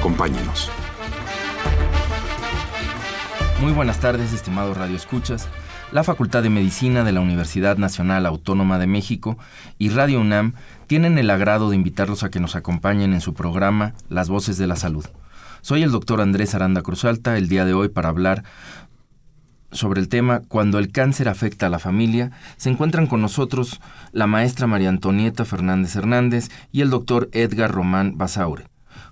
Acompáñenos. Muy buenas tardes, estimados Radio Escuchas. La Facultad de Medicina de la Universidad Nacional Autónoma de México y Radio UNAM tienen el agrado de invitarlos a que nos acompañen en su programa Las Voces de la Salud. Soy el doctor Andrés Aranda Cruzalta el día de hoy para hablar sobre el tema Cuando el cáncer afecta a la familia, se encuentran con nosotros la maestra María Antonieta Fernández Hernández y el doctor Edgar Román Basaure.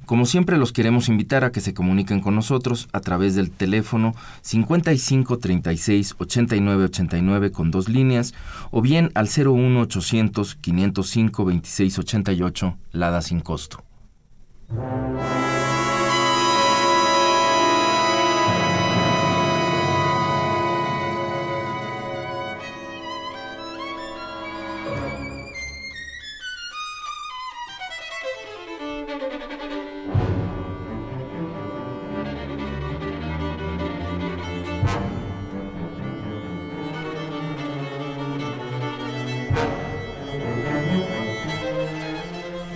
Como siempre los queremos invitar a que se comuniquen con nosotros a través del teléfono 55 36 89 89 con dos líneas o bien al 01 800 505 26 88 Lada sin costo.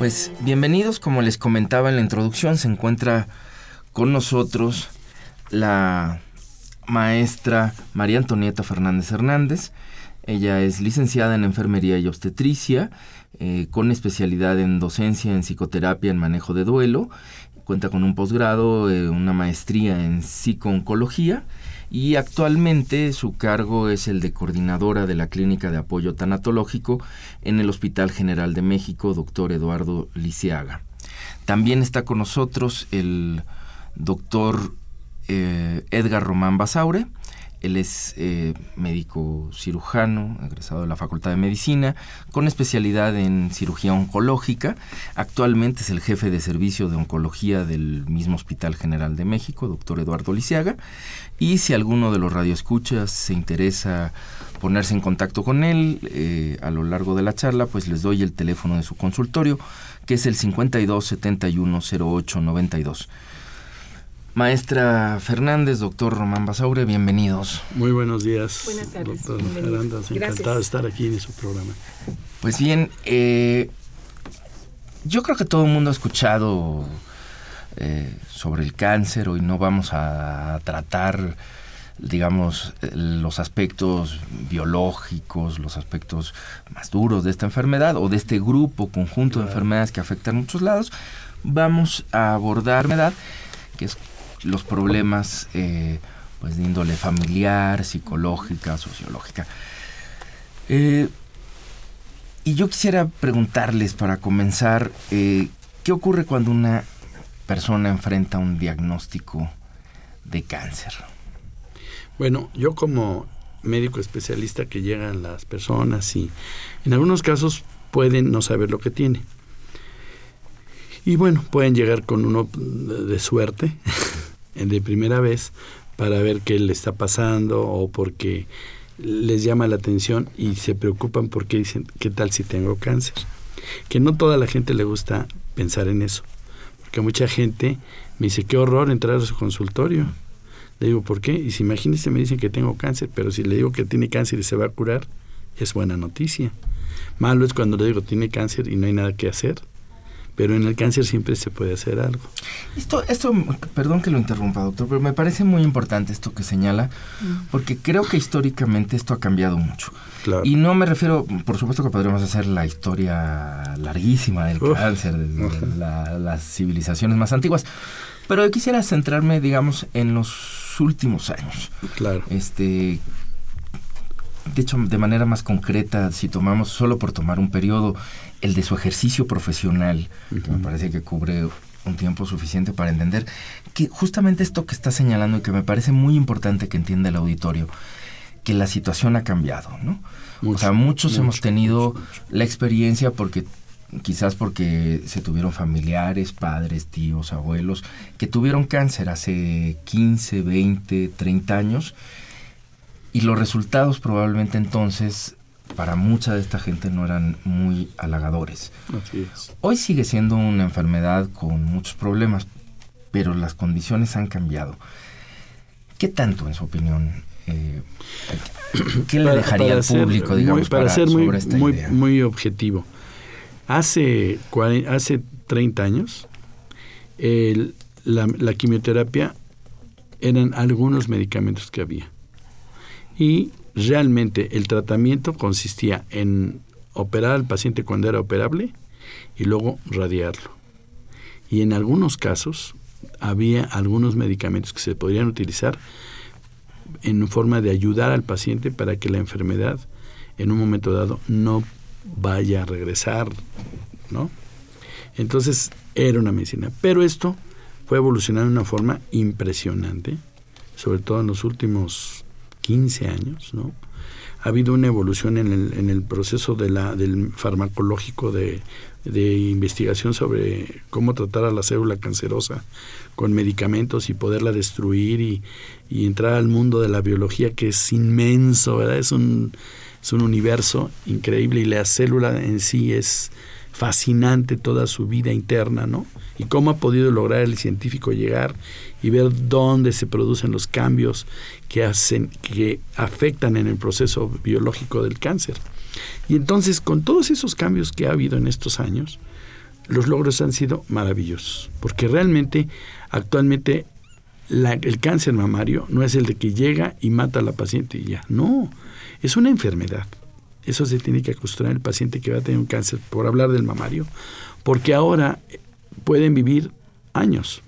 Pues bienvenidos, como les comentaba en la introducción, se encuentra con nosotros la maestra María Antonieta Fernández Hernández. Ella es licenciada en enfermería y obstetricia, eh, con especialidad en docencia en psicoterapia en manejo de duelo. Cuenta con un posgrado, eh, una maestría en psicooncología y actualmente su cargo es el de coordinadora de la Clínica de Apoyo Tanatológico en el Hospital General de México, doctor Eduardo Lisiaga. También está con nosotros el doctor eh, Edgar Román Basaure, él es eh, médico cirujano, egresado de la Facultad de Medicina, con especialidad en cirugía oncológica. Actualmente es el jefe de servicio de oncología del mismo Hospital General de México, doctor Eduardo Lisiaga. Y si alguno de los radioescuchas se interesa ponerse en contacto con él eh, a lo largo de la charla, pues les doy el teléfono de su consultorio, que es el 52 71 08 92. Maestra Fernández, doctor Román Basaure, bienvenidos. Muy buenos días. Buenas tardes. Doctor Aranda, encantado de estar aquí en su programa. Pues bien, eh, yo creo que todo el mundo ha escuchado eh, sobre el cáncer. Hoy no vamos a tratar, digamos, los aspectos biológicos, los aspectos más duros de esta enfermedad o de este grupo, conjunto de enfermedades que afectan muchos lados. Vamos a abordar enfermedad que es los problemas eh, pues de índole familiar, psicológica, sociológica. Eh, y yo quisiera preguntarles para comenzar, eh, ¿qué ocurre cuando una persona enfrenta un diagnóstico de cáncer? Bueno, yo como médico especialista que llegan las personas y en algunos casos pueden no saber lo que tiene. Y bueno, pueden llegar con uno de suerte, de primera vez para ver qué le está pasando o porque les llama la atención y se preocupan porque dicen, ¿qué tal si tengo cáncer? Que no toda la gente le gusta pensar en eso, porque mucha gente me dice, qué horror entrar a su consultorio. Le digo, ¿por qué? Y si imagínense, me dicen que tengo cáncer, pero si le digo que tiene cáncer y se va a curar, es buena noticia. Malo es cuando le digo, tiene cáncer y no hay nada que hacer pero en el cáncer siempre se puede hacer algo. Esto, esto, perdón que lo interrumpa, doctor, pero me parece muy importante esto que señala, mm. porque creo que históricamente esto ha cambiado mucho. Y no me refiero, por supuesto que podríamos hacer la historia larguísima del cáncer, de las civilizaciones más antiguas, pero quisiera centrarme, digamos, en los últimos años. Claro. Este, de hecho, de manera más concreta, si tomamos solo por tomar un periodo, el de su ejercicio profesional, que me parece que cubre un tiempo suficiente para entender que justamente esto que está señalando y que me parece muy importante que entienda el auditorio, que la situación ha cambiado, ¿no? o sea, muchos hemos tenido la experiencia porque quizás porque se tuvieron familiares, padres, tíos, abuelos, que tuvieron cáncer hace 15, 20, 30 años, y los resultados probablemente entonces para mucha de esta gente no eran muy halagadores. Hoy sigue siendo una enfermedad con muchos problemas, pero las condiciones han cambiado. ¿Qué tanto, en su opinión, eh, qué le dejaría al público, digamos, para, ser muy, muy, muy objetivo? Hace, hace 30 años, la, la quimioterapia eran algunos medicamentos que había. Y realmente el tratamiento consistía en operar al paciente cuando era operable y luego radiarlo. Y en algunos casos había algunos medicamentos que se podrían utilizar en forma de ayudar al paciente para que la enfermedad en un momento dado no vaya a regresar, ¿no? Entonces era una medicina. Pero esto fue evolucionando de una forma impresionante, sobre todo en los últimos 15 años, ¿no? Ha habido una evolución en el, en el proceso de la, del farmacológico de, de investigación sobre cómo tratar a la célula cancerosa con medicamentos y poderla destruir y, y entrar al mundo de la biología que es inmenso, ¿verdad? Es un, es un universo increíble y la célula en sí es fascinante toda su vida interna, ¿no? Y cómo ha podido lograr el científico llegar y ver dónde se producen los cambios que hacen que afectan en el proceso biológico del cáncer. Y entonces, con todos esos cambios que ha habido en estos años, los logros han sido maravillosos, porque realmente actualmente el cáncer mamario no es el de que llega y mata a la paciente y ya, no, es una enfermedad. Eso se tiene que acostumbrar el paciente que va a tener un cáncer, por hablar del mamario, porque ahora pueden vivir años.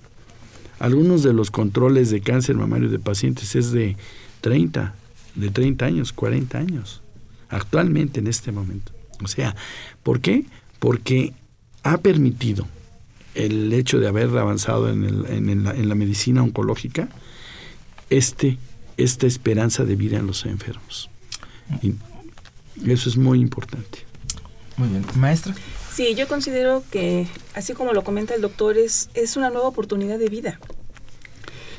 Algunos de los controles de cáncer mamario de pacientes es de 30, de 30 años, 40 años, actualmente en este momento. O sea, ¿por qué? Porque ha permitido el hecho de haber avanzado en, el, en, la, en la, medicina oncológica este, esta esperanza de vida en los enfermos. Y eso es muy importante. Muy bien. Maestra. Sí, yo considero que, así como lo comenta el doctor, es, es una nueva oportunidad de vida.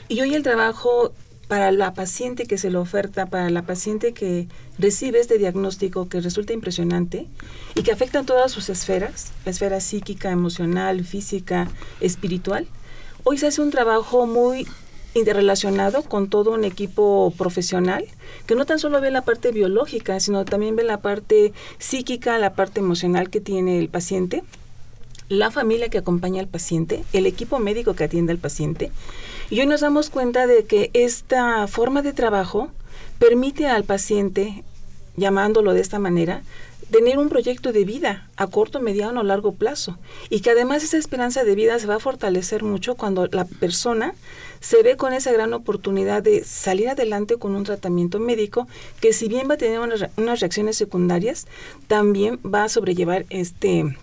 Y hoy el trabajo para la paciente que se le oferta, para la paciente que recibe este diagnóstico que resulta impresionante y que afecta todas sus esferas, la esfera psíquica, emocional, física, espiritual, hoy se hace un trabajo muy interrelacionado con todo un equipo profesional que no tan solo ve la parte biológica, sino también ve la parte psíquica, la parte emocional que tiene el paciente, la familia que acompaña al paciente, el equipo médico que atiende al paciente. Y hoy nos damos cuenta de que esta forma de trabajo permite al paciente, llamándolo de esta manera, tener un proyecto de vida a corto, mediano o largo plazo. Y que además esa esperanza de vida se va a fortalecer mucho cuando la persona se ve con esa gran oportunidad de salir adelante con un tratamiento médico que si bien va a tener unas, reacciones secundarias, también va a sobrellevar este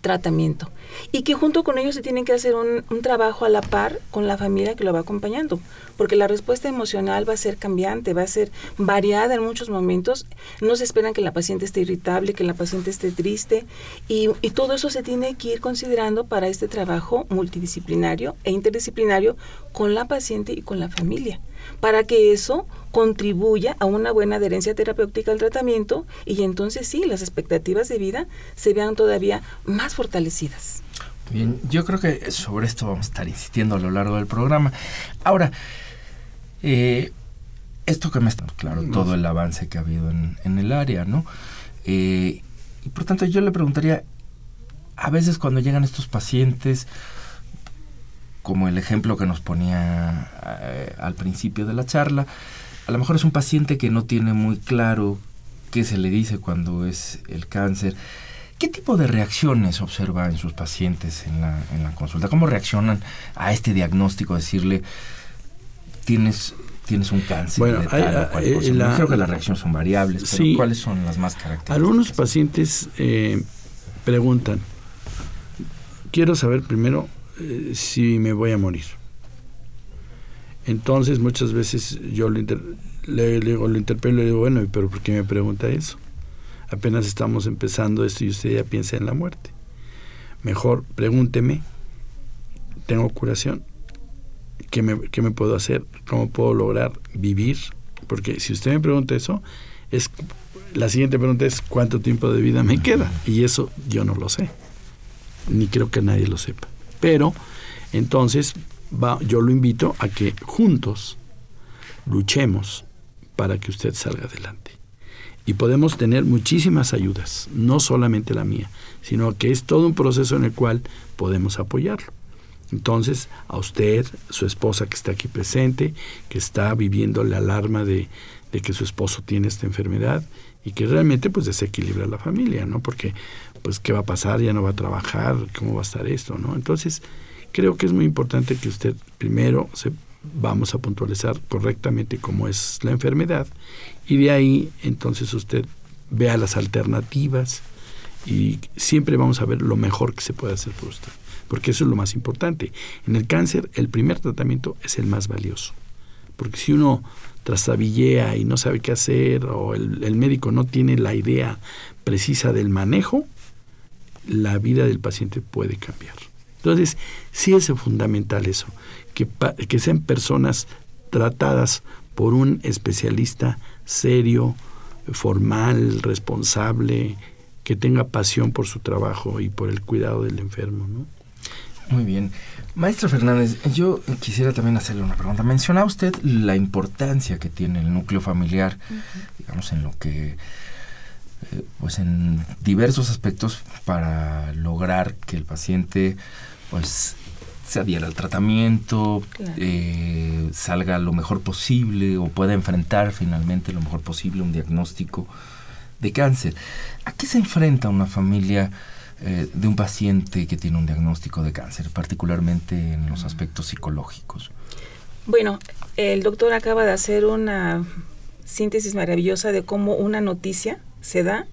tratamiento y que junto con ellos se tiene que hacer un, un, trabajo a la par con la familia que lo va acompañando, porque la respuesta emocional va a ser cambiante, va a ser variada en muchos momentos. No se esperan que la paciente esté irritable, que la paciente esté triste y, y todo eso se tiene que ir considerando para este trabajo multidisciplinario e interdisciplinario con la paciente y con la familia para que eso contribuya a una buena adherencia terapéutica al tratamiento y entonces sí, las expectativas de vida se vean todavía más fortalecidas. Bien, yo creo que sobre esto vamos a estar insistiendo a lo largo del programa. Ahora, eh, esto que me está claro, todo el avance que ha habido en, el área, ¿no? Eh, y por tanto yo le preguntaría, a veces cuando llegan estos pacientes, como el ejemplo que nos ponía eh, al principio de la charla, a lo mejor es un paciente que no tiene muy claro qué se le dice cuando es el cáncer. ¿Qué tipo de reacciones observa en sus pacientes en la, en la consulta? ¿Cómo reaccionan a este diagnóstico? Decirle, tienes, tienes un cáncer. Bueno, eh, creo que las reacciones son variables, pero ¿cuáles son las más características? Algunos pacientes eh, preguntan, quiero saber primero eh, si me voy a morir. Entonces muchas veces yo le, le, digo, lo interpelo y le digo, bueno, pero ¿por qué me pregunta eso? Apenas estamos empezando esto y usted ya piensa en la muerte. mejor pregúnteme, ¿tengo curación? ¿Qué me, ¿Qué me puedo hacer? ¿Cómo puedo lograr vivir? Porque si usted me pregunta eso, es la siguiente pregunta es ¿cuánto tiempo de vida me queda? Y eso yo no lo sé. Ni creo que nadie lo sepa. Pero entonces va, yo lo invito a que juntos luchemos para que usted salga adelante. Y podemos tener muchísimas ayudas, no solamente la mía, sino que es todo un proceso en el cual podemos apoyarlo. Entonces, a usted, su esposa que está aquí presente, que está viviendo la alarma de, de que su esposo tiene esta enfermedad y que realmente pues desequilibra la familia, ¿no? Porque pues qué va a pasar, ya no va a trabajar, cómo va a estar esto, ¿no? Entonces, creo que es muy importante que usted primero se vamos a puntualizar correctamente cómo es la enfermedad y de ahí entonces usted vea las alternativas y siempre vamos a ver lo mejor que se puede hacer por usted, porque eso es lo más importante. En el cáncer el primer tratamiento es el más valioso, porque si uno trastabillea y no sabe qué hacer o el, el médico no tiene la idea precisa del manejo, la vida del paciente puede cambiar. Entonces, sí es fundamental eso, que, que sean personas tratadas por un especialista serio, formal, responsable, que tenga pasión por su trabajo y por el cuidado del enfermo. ¿no? Muy bien. Maestro Fernández, yo quisiera también hacerle una pregunta. Mencionaba usted la importancia que tiene el núcleo familiar, digamos, en lo que, eh, pues en diversos aspectos para lograr que el paciente, pues, se adhiera al tratamiento, Claro. eh, salga lo mejor posible o pueda enfrentar finalmente lo mejor posible un diagnóstico de cáncer. ¿A qué se enfrenta una familia eh, de un paciente que tiene un diagnóstico de cáncer, particularmente en los aspectos psicológicos? Bueno, el doctor acaba de hacer una síntesis maravillosa de cómo una noticia se da,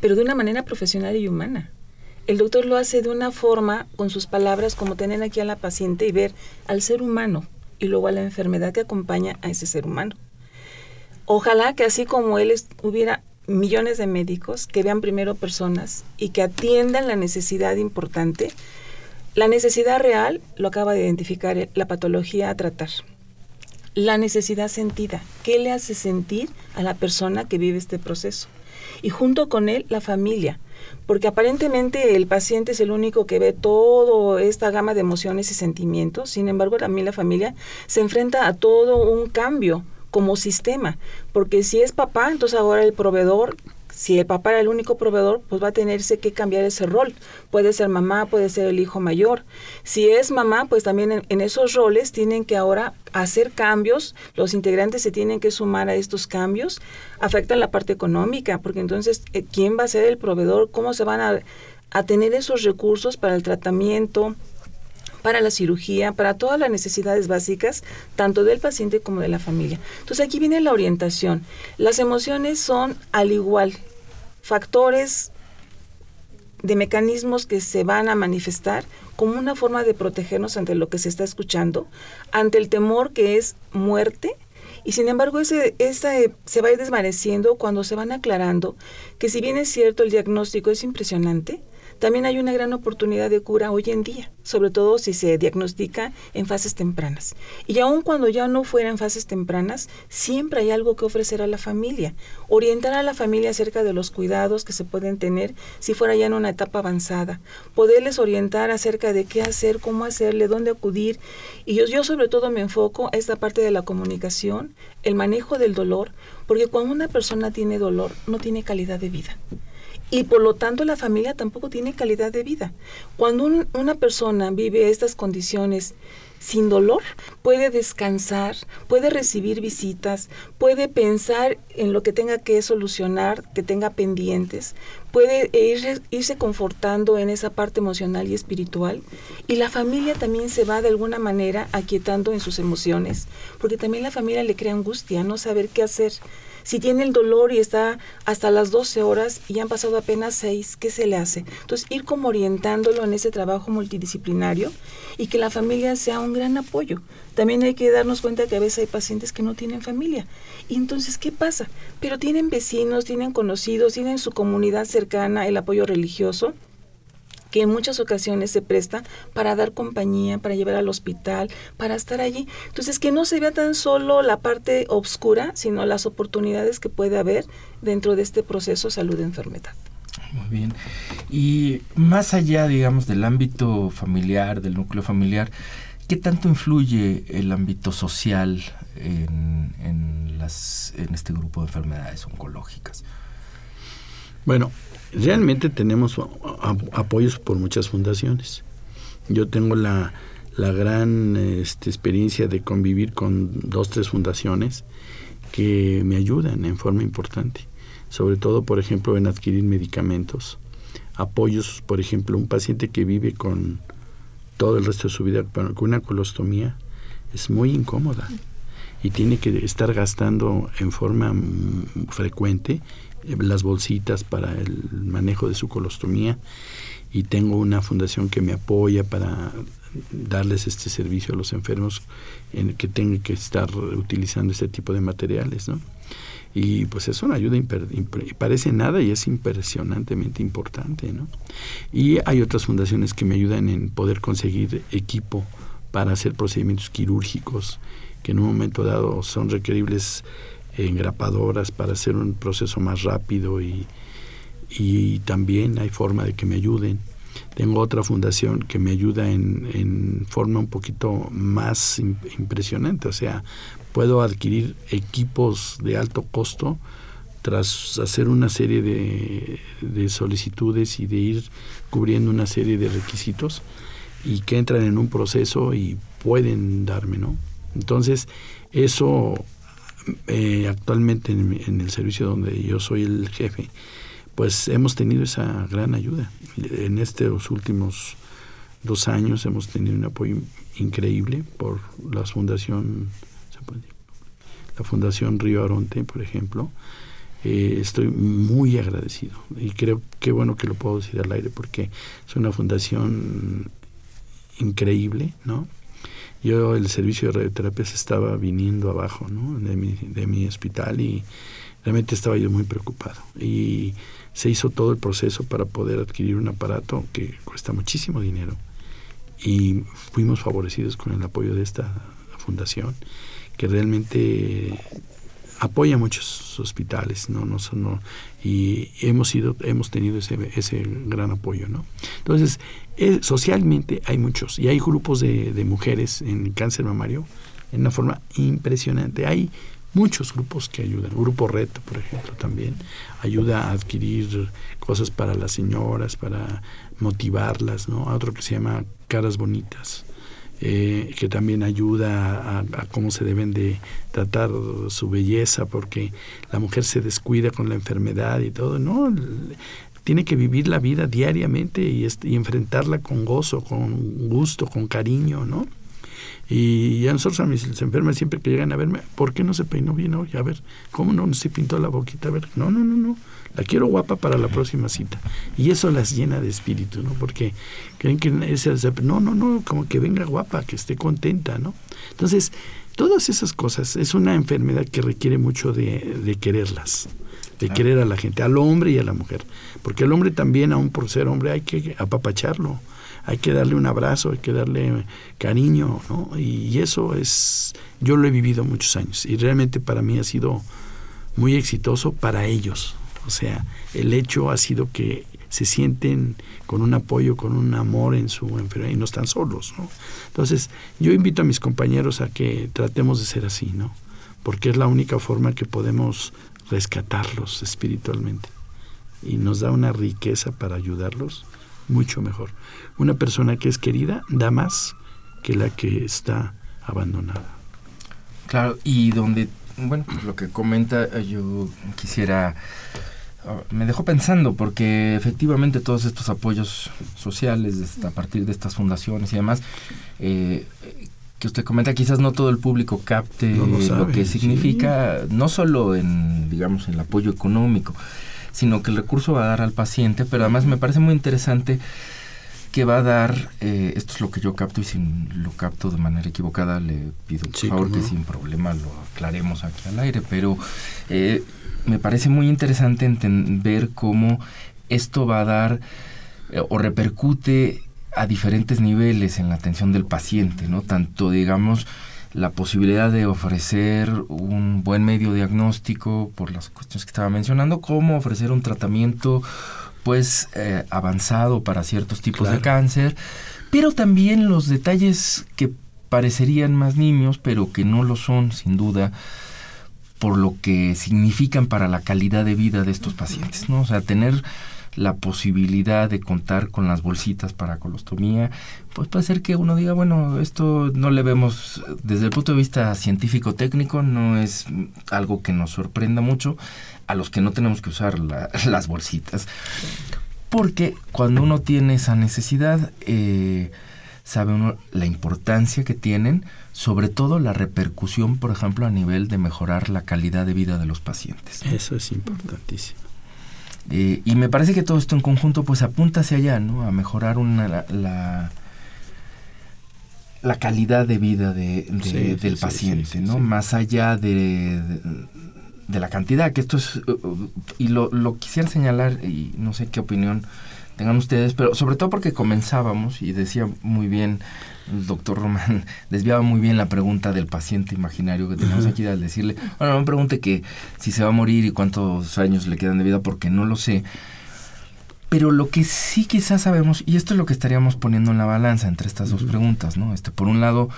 pero de una manera profesional y humana. El doctor lo hace de una forma, con sus palabras, como tener aquí a la paciente y ver al ser humano y luego a la enfermedad que acompaña a ese ser humano. Ojalá que así como él hubiera millones de médicos que vean primero personas y que atiendan la necesidad importante. La necesidad real lo acaba de identificar la patología a tratar. La necesidad sentida, ¿qué le hace sentir a la persona que vive este proceso? Y junto con él la familia, porque aparentemente el paciente es el único que ve toda esta gama de emociones y sentimientos, sin embargo también la familia se enfrenta a todo un cambio como sistema, porque si es papá, entonces ahora el proveedor, si el papá era el único proveedor, pues va a tenerse que cambiar ese rol. Puede ser mamá, puede ser el hijo mayor. Si es mamá, pues también en, esos roles tienen que ahora hacer cambios, los integrantes se tienen que sumar a estos cambios, afectan la parte económica, porque entonces, eh, ¿quién va a ser el proveedor? ¿Cómo se van a, a tener esos recursos para el tratamiento? Para la cirugía, para todas las necesidades básicas, tanto del paciente como de la familia. Entonces aquí viene la orientación. Las emociones son al igual factores de mecanismos que se van a manifestar como una forma de protegernos ante lo que se está escuchando, ante el temor que es muerte, y sin embargo ese, ese se va a ir desvaneciendo cuando se van aclarando que si bien es cierto el diagnóstico es impresionante, también hay una gran oportunidad de cura hoy en día, sobre todo si se diagnostica en fases tempranas. Y aun cuando ya no fuera en fases tempranas, siempre hay algo que ofrecer a la familia. Orientar a la familia acerca de los cuidados que se pueden tener si fuera ya en una etapa avanzada. Poderles orientar acerca de qué hacer, cómo hacerle, dónde acudir. Y yo, yo sobre todo me enfoco a esta parte de la comunicación, el manejo del dolor, porque cuando una persona tiene dolor, no tiene calidad de vida y por lo tanto la familia tampoco tiene calidad de vida. Cuando un, una persona vive estas condiciones sin dolor, puede descansar, puede recibir visitas, puede pensar en lo que tenga que solucionar, que tenga pendientes, puede ir, irse confortando en esa parte emocional y espiritual. Y la familia también se va de alguna manera aquietando en sus emociones, porque también la familia le crea angustia, no saber qué hacer. Si tiene el dolor y está hasta las 12 horas y han pasado apenas 6, ¿qué se le hace? Entonces, ir como orientándolo en ese trabajo multidisciplinario y que la familia sea un gran apoyo. También hay que darnos cuenta que a veces hay pacientes que no tienen familia. Y entonces, ¿qué pasa? Pero tienen vecinos, tienen conocidos, tienen su comunidad cercana, el apoyo religioso. Que en muchas ocasiones se presta para dar compañía, para llevar al hospital, para estar allí. Entonces, que no se vea tan solo la parte oscura, sino las oportunidades que puede haber dentro de este proceso salud-enfermedad. Muy bien. Y más allá, digamos, del ámbito familiar, del núcleo familiar, ¿qué tanto influye el ámbito social en, en, este grupo de enfermedades oncológicas? Bueno, realmente tenemos apoyos por muchas fundaciones. Yo tengo la, la gran este, experiencia de convivir con dos, tres fundaciones que me ayudan en forma importante, sobre todo, por ejemplo, en adquirir medicamentos, apoyos, por ejemplo, un paciente que vive con todo el resto de su vida con una colostomía es muy incómoda y tiene que estar gastando en forma frecuente eh, las bolsitas para el manejo de su colostomía y tengo una fundación que me apoya para darles este servicio a los enfermos en que tengan que estar utilizando este tipo de materiales, ¿no? Y pues es una ayuda, parece nada y es impresionantemente importante, ¿no? Y hay otras fundaciones que me ayudan en poder conseguir equipo para hacer procedimientos quirúrgicos que en un momento dado son requeribles engrapadoras para hacer un proceso más rápido y, y también hay forma de que me ayuden. Tengo otra fundación que me ayuda en, en forma un poquito más impresionante, o sea, puedo adquirir equipos de alto costo tras hacer una serie de, de, solicitudes y de ir cubriendo una serie de requisitos y que entran en un proceso y pueden darme, ¿no? Entonces, eso eh, actualmente en, el servicio donde yo soy el jefe, pues hemos tenido esa gran ayuda. En estos últimos dos años hemos tenido un apoyo increíble por la fundación, la fundación Río Aronte, por ejemplo. Eh, estoy muy agradecido y creo que bueno que lo puedo decir al aire porque es una fundación increíble, ¿no? Yo el servicio de radioterapia se estaba viniendo abajo ¿no? de, mi, de mi hospital y realmente estaba yo muy preocupado. Y se hizo todo el proceso para poder adquirir un aparato que cuesta muchísimo dinero. Y fuimos favorecidos con el apoyo de esta fundación, que realmente apoya muchos hospitales, no, no, no y hemos sido, hemos tenido ese, ese gran apoyo, ¿no? Entonces, eh, socialmente hay muchos y hay grupos de, de, mujeres en cáncer mamario en una forma impresionante. Hay muchos grupos que ayudan. Grupo Reto, por ejemplo, también ayuda a adquirir cosas para las señoras, para motivarlas, ¿no? Otro que se llama Caras Bonitas eh, que también ayuda a, cómo se deben de tratar su belleza, porque la mujer se descuida con la enfermedad y todo, ¿no? Tiene que vivir la vida diariamente y, enfrentarla con gozo, con gusto, con cariño, ¿no? Y a nosotros, a mis enfermas, siempre que llegan a verme, ¿por qué no se peinó bien hoy? A ver, ¿cómo no, se pintó la boquita? A ver, no, no, no, no. La quiero guapa para la próxima cita. Y eso las llena de espíritu, ¿no? Porque creen que es, no, no, no, como que venga guapa, que esté contenta, ¿no? Entonces, todas esas cosas es una enfermedad que requiere mucho de, de quererlas, de querer a la gente, al hombre y a la mujer. Porque al hombre también, aún por ser hombre, hay que apapacharlo hay que darle un abrazo, hay que darle cariño, ¿no? Y, eso es, yo lo he vivido muchos años y realmente para mí ha sido muy exitoso para ellos. O sea, el hecho ha sido que se sienten con un apoyo, con un amor en su enfermedad y no están solos, ¿no? Entonces, yo invito a mis compañeros a que tratemos de ser así, ¿no? Porque es la única forma que podemos rescatarlos espiritualmente y nos da una riqueza para ayudarlos mucho mejor. Una persona que es querida da más que la que está abandonada. Claro, y donde, bueno, pues lo que comenta, eh, yo quisiera, ah, me dejó pensando, porque efectivamente todos estos apoyos sociales a partir de estas fundaciones y demás, eh, que usted comenta, quizás no todo el público capte lo, que significa, no solo en, digamos, el apoyo económico, sino que el recurso va a dar al paciente, pero además me parece muy interesante que va a dar, eh, esto es lo que yo capto y si lo capto de manera equivocada le pido por favor que sin problema lo aclaremos aquí al aire, pero eh, me parece muy interesante ver cómo esto va a dar eh, o repercute a diferentes niveles en la atención del paciente, ¿no? Tanto, digamos, la posibilidad de ofrecer un buen medio diagnóstico por las cuestiones que estaba mencionando, como ofrecer un tratamiento pues eh, avanzado para ciertos tipos de cáncer, pero también los detalles que parecerían más niños, pero que no lo son sin duda por lo que significan para la calidad de vida de estos pacientes, ¿no? O sea, tener la posibilidad de contar con las bolsitas para colostomía, pues puede ser que uno diga, bueno, esto no le vemos desde el punto de vista científico técnico, no es algo que nos sorprenda mucho a los que no tenemos que usar las bolsitas. Porque cuando uno tiene esa necesidad, eh, sabe uno la importancia que tienen, sobre todo la repercusión, por ejemplo, a nivel de mejorar la calidad de vida de los pacientes. Eso es importantísimo. Eh, y me parece que todo esto en conjunto pues apunta hacia allá, ¿no? A mejorar una, la, la, calidad de vida de, del paciente, ¿no? Más allá de, de, la cantidad, que esto es, uh, uh, y lo, lo quisiera señalar, y no sé qué opinión tengan ustedes, pero sobre todo porque comenzábamos y decía muy bien el doctor Román, desviaba muy bien la pregunta del paciente imaginario que tenemos aquí al decirle, bueno, no me pregunte que si se va a morir y cuántos años le quedan de vida porque no lo sé. Pero lo que sí quizás sabemos, y esto es lo que estaríamos poniendo en la balanza entre estas dos preguntas, ¿no? Este, por un lado,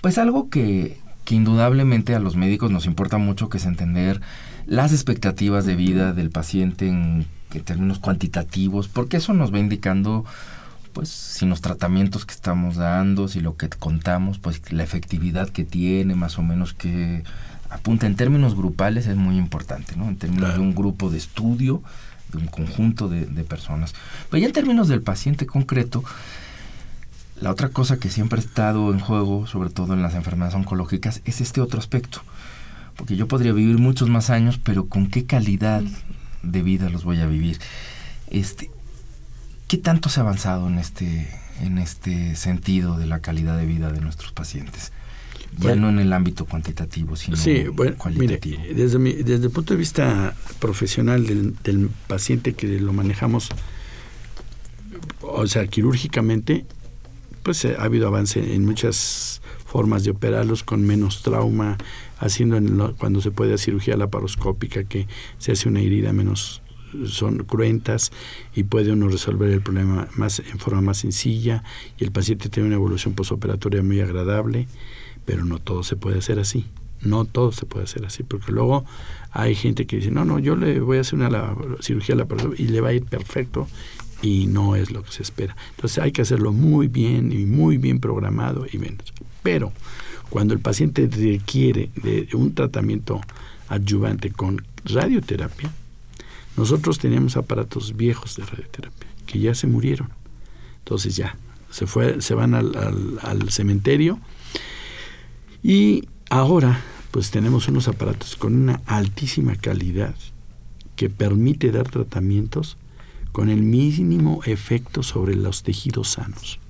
pues algo que, que indudablemente a los médicos nos importa mucho, que es entender las expectativas de vida del paciente en en términos cuantitativos, porque eso nos va indicando pues si los tratamientos que estamos dando, si lo que contamos, pues la efectividad que tiene, más o menos que apunta en términos grupales es muy importante, ¿no? En términos de un grupo de estudio, de un conjunto de, de, personas. Pero ya en términos del paciente concreto, la otra cosa que siempre ha estado en juego, sobre todo en las enfermedades oncológicas, es este otro aspecto. Porque yo podría vivir muchos más años, pero ¿con qué calidad de vida los voy a vivir. Este, ¿Qué tanto se ha avanzado en este, en este sentido de la calidad de vida de nuestros pacientes? Ya no en el ámbito cuantitativo, sino sí, bueno, cualitativo. Mire, desde, desde el punto de vista profesional del, del paciente que lo manejamos, o sea, quirúrgicamente, pues eh, ha habido avance en muchas formas de operarlos con menos trauma, haciendo cuando se puede cirugía laparoscópica que se hace una herida menos son cruentas y puede uno resolver el problema más en forma más sencilla y el paciente tiene una evolución posoperatoria muy agradable, pero no todo se puede hacer así. No todo se puede hacer así, porque luego hay gente que dice, no, no, yo le voy a hacer una la, cirugía laparoscópica y le va a ir perfecto y no es lo que se espera. Entonces hay que hacerlo muy bien y muy bien programado y menos. Pero cuando el paciente requiere de un tratamiento adyuvante con radioterapia, nosotros teníamos aparatos viejos de radioterapia que ya se murieron. Entonces ya, se, fue, se van al cementerio y ahora pues tenemos unos aparatos con una altísima calidad que permite dar tratamientos con el mínimo efecto sobre los tejidos sanos.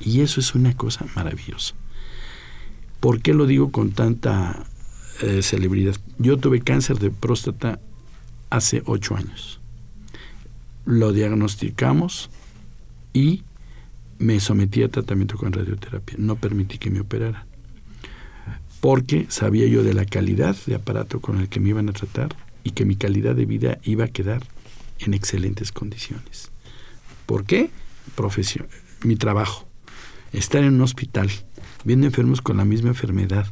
Y eso es una cosa maravillosa. ¿Por qué lo digo con tanta eh, celebridad? Yo tuve cáncer de próstata hace ocho años. Lo diagnosticamos y me sometí a tratamiento con radioterapia. No permití que me operaran. Porque sabía yo de la calidad de aparato con el que me iban a tratar y que mi calidad de vida iba a quedar en excelentes condiciones. ¿Por qué? Profesión, mi trabajo. Estar en un hospital viendo enfermos con la misma enfermedad,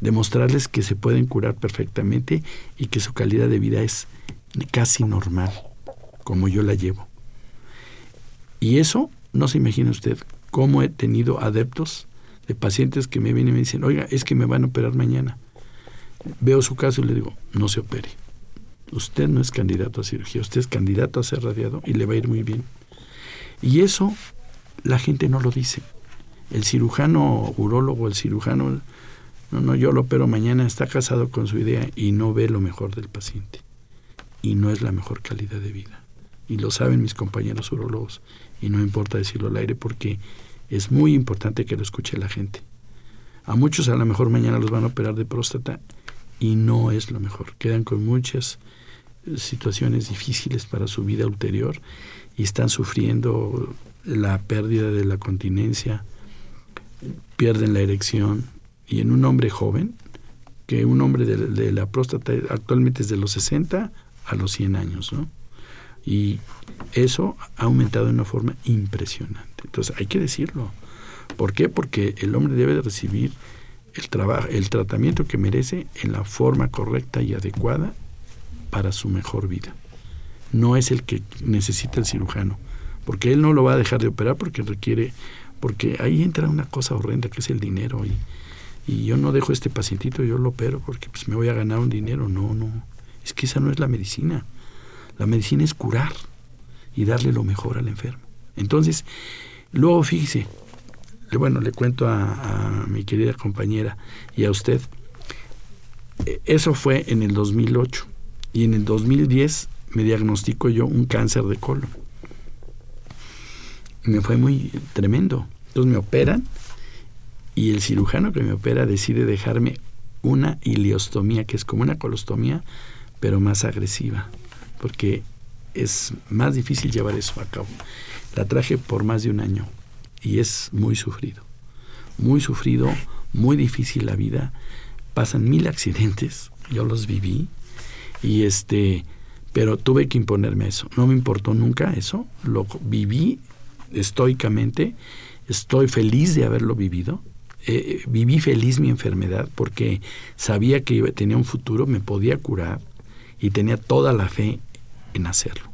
demostrarles que se pueden curar perfectamente y que su calidad de vida es casi normal, como yo la llevo. Y eso, no se imagina usted cómo he tenido adeptos de pacientes que me vienen y me dicen, oiga, es que me van a operar mañana. Veo su caso y le digo, no se opere. Usted no es candidato a cirugía, usted es candidato a ser radiado y le va a ir muy bien. Y eso la gente no lo dice el cirujano urólogo, el cirujano, no, no, yo lo opero mañana, está casado con su idea y no ve lo mejor del paciente. Y no es la mejor calidad de vida. Y lo saben mis compañeros urólogos. Y no importa decirlo al aire porque es muy importante que lo escuche la gente. A muchos a lo mejor mañana los van a operar de próstata y no es lo mejor. Quedan con muchas situaciones difíciles para su vida ulterior y están sufriendo la pérdida de la continencia, pierden la erección y en un hombre joven, que un hombre de, la próstata actualmente es de los 60 a los 100 años, ¿no? Y eso ha aumentado de una forma impresionante. Entonces hay que decirlo. ¿Por qué? Porque el hombre debe de recibir el, trabajo, el tratamiento que merece en la forma correcta y adecuada para su mejor vida. No es el que necesita el cirujano, porque él no lo va a dejar de operar porque requiere, porque ahí entra una cosa horrenda que es el dinero y, y yo no dejo este pacientito, yo lo opero porque pues me voy a ganar un dinero. No, no, es que esa no es la medicina. La medicina es curar y darle lo mejor al enfermo. Entonces, luego fíjese, bueno, le cuento a, mi querida compañera y a usted, e, eso fue en el 2008 y en el 2010 me diagnostico yo un cáncer de colon. Y me fue muy tremendo. Entonces me operan y el cirujano que me opera decide dejarme una iliostomía, que es como una colostomía, pero más agresiva, porque es más difícil llevar eso a cabo. La traje por más de un año y es muy sufrido. Muy sufrido, muy difícil la vida. Pasan mil accidentes, yo los viví y este, pero tuve que imponerme eso. No me importó nunca eso, lo viví estoicamente, estoy feliz de haberlo vivido. Eh, viví feliz mi enfermedad porque sabía que tenía un futuro, me podía curar y tenía toda la fe en hacerlo.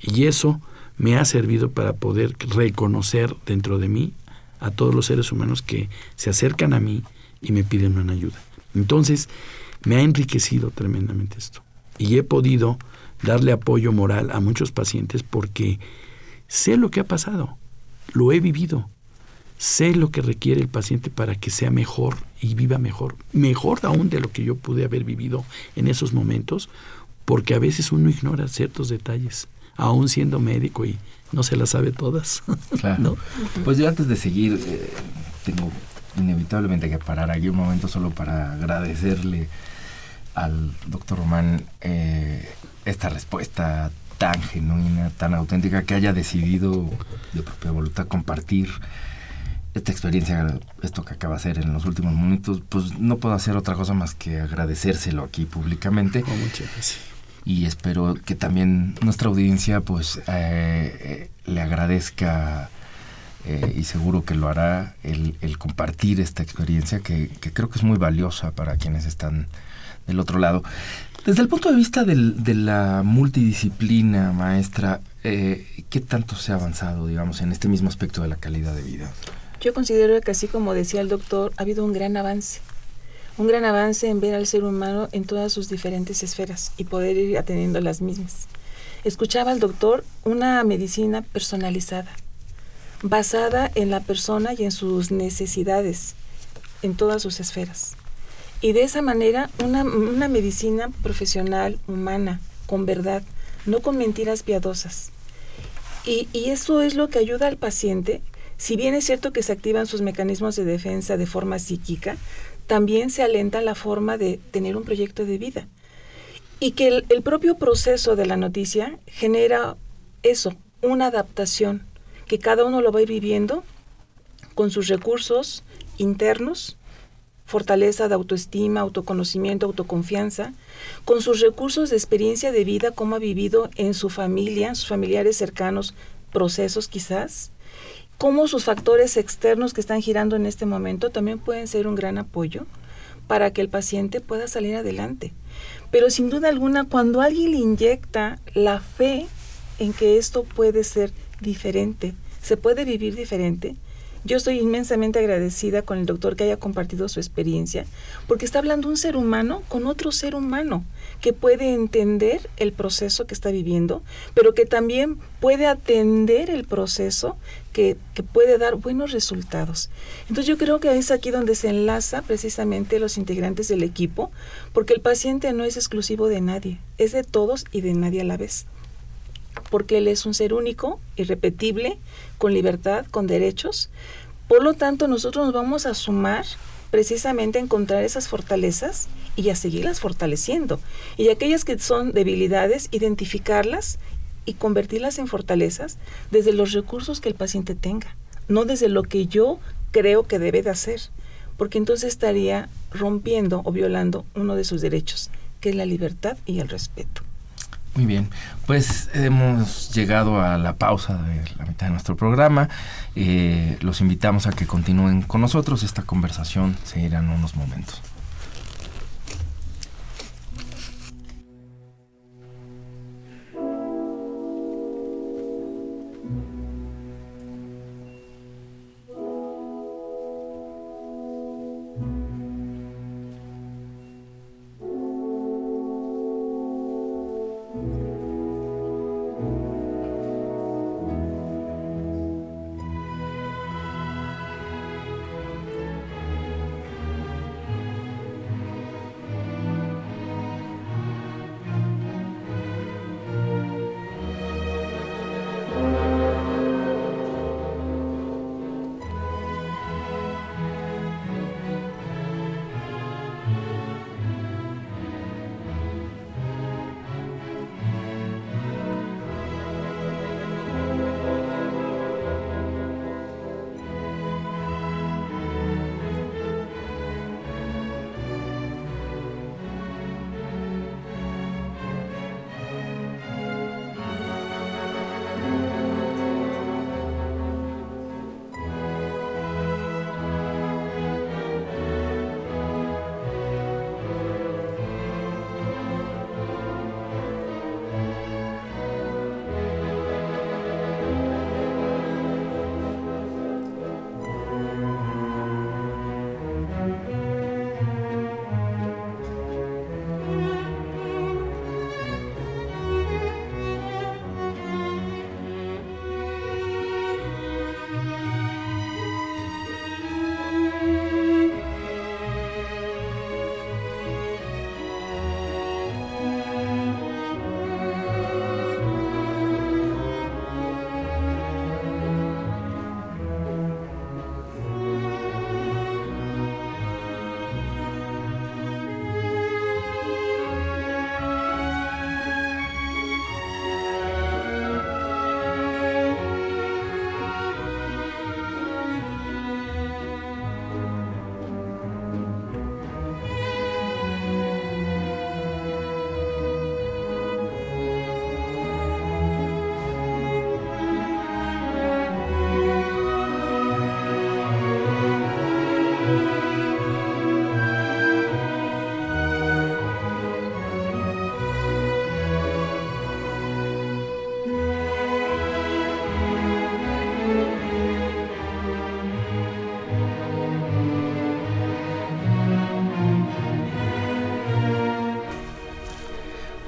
Y eso me ha servido para poder reconocer dentro de mí a todos los seres humanos que se acercan a mí y me piden una ayuda. Entonces, me ha enriquecido tremendamente esto. Y he podido darle apoyo moral a muchos pacientes porque sé lo que ha pasado, lo he vivido, sé lo que requiere el paciente para que sea mejor y viva mejor, mejor aún de lo que yo pude haber vivido en esos momentos, porque a veces uno ignora ciertos detalles aún siendo médico y no se las sabe todas. Claro. Pues yo antes de seguir, eh, tengo inevitablemente que parar aquí un momento solo para agradecerle al doctor Román eh, esta respuesta tan genuina, tan auténtica, que haya decidido de propia voluntad compartir esta experiencia, esto que acaba de hacer en los últimos minutos, pues no puedo hacer otra cosa más que agradecérselo aquí públicamente. Oh, muchas gracias y espero que también nuestra audiencia pues eh, eh, le agradezca eh, y seguro que lo hará el, compartir esta experiencia que, creo que es muy valiosa para quienes están del otro lado. Desde el punto de vista de la multidisciplina, maestra, ¿qué tanto se ha avanzado, digamos, en este mismo aspecto de la calidad de vida? Yo considero que así como decía el doctor, ha habido un gran avance un gran avance en ver al ser humano en todas sus diferentes esferas y poder ir atendiendo las mismas. Escuchaba al doctor una medicina personalizada, basada en la persona y en sus necesidades, en todas sus esferas. Y de esa manera, una, una medicina profesional, humana, con verdad, no con mentiras piadosas. Y, y eso es lo que ayuda al paciente si bien es cierto que se activan sus mecanismos de defensa de forma psíquica, también se alenta la forma de tener un proyecto de vida. Y que el, propio proceso de la noticia genera eso, una adaptación, que cada uno lo va viviendo con sus recursos internos, fortaleza de autoestima, autoconocimiento, autoconfianza, con sus recursos de experiencia de vida, cómo ha vivido en su familia, sus familiares cercanos, procesos quizás, cómo sus factores externos que están girando en este momento también pueden ser un gran apoyo para que el paciente pueda salir adelante. Pero sin duda alguna, cuando alguien le inyecta la fe en que esto puede ser diferente, se puede vivir diferente, yo estoy inmensamente agradecida con el doctor que haya compartido su experiencia, porque está hablando un ser humano con otro ser humano que puede entender el proceso que está viviendo, pero que también puede atender el proceso que, que, puede dar buenos resultados. Entonces yo creo que es aquí donde se enlaza precisamente los integrantes del equipo, porque el paciente no es exclusivo de nadie, es de todos y de nadie a la vez porque Él es un ser único, irrepetible, con libertad, con derechos. Por lo tanto, nosotros nos vamos a sumar precisamente a encontrar esas fortalezas y a seguirlas fortaleciendo. Y aquellas que son debilidades, identificarlas y convertirlas en fortalezas desde los recursos que el paciente tenga, no desde lo que yo creo que debe de hacer, porque entonces estaría rompiendo o violando uno de sus derechos, que es la libertad y el respeto. Muy bien, pues hemos llegado a la pausa de la mitad de nuestro programa. Eh, los invitamos a que continúen con nosotros. Esta conversación seguirá en unos momentos.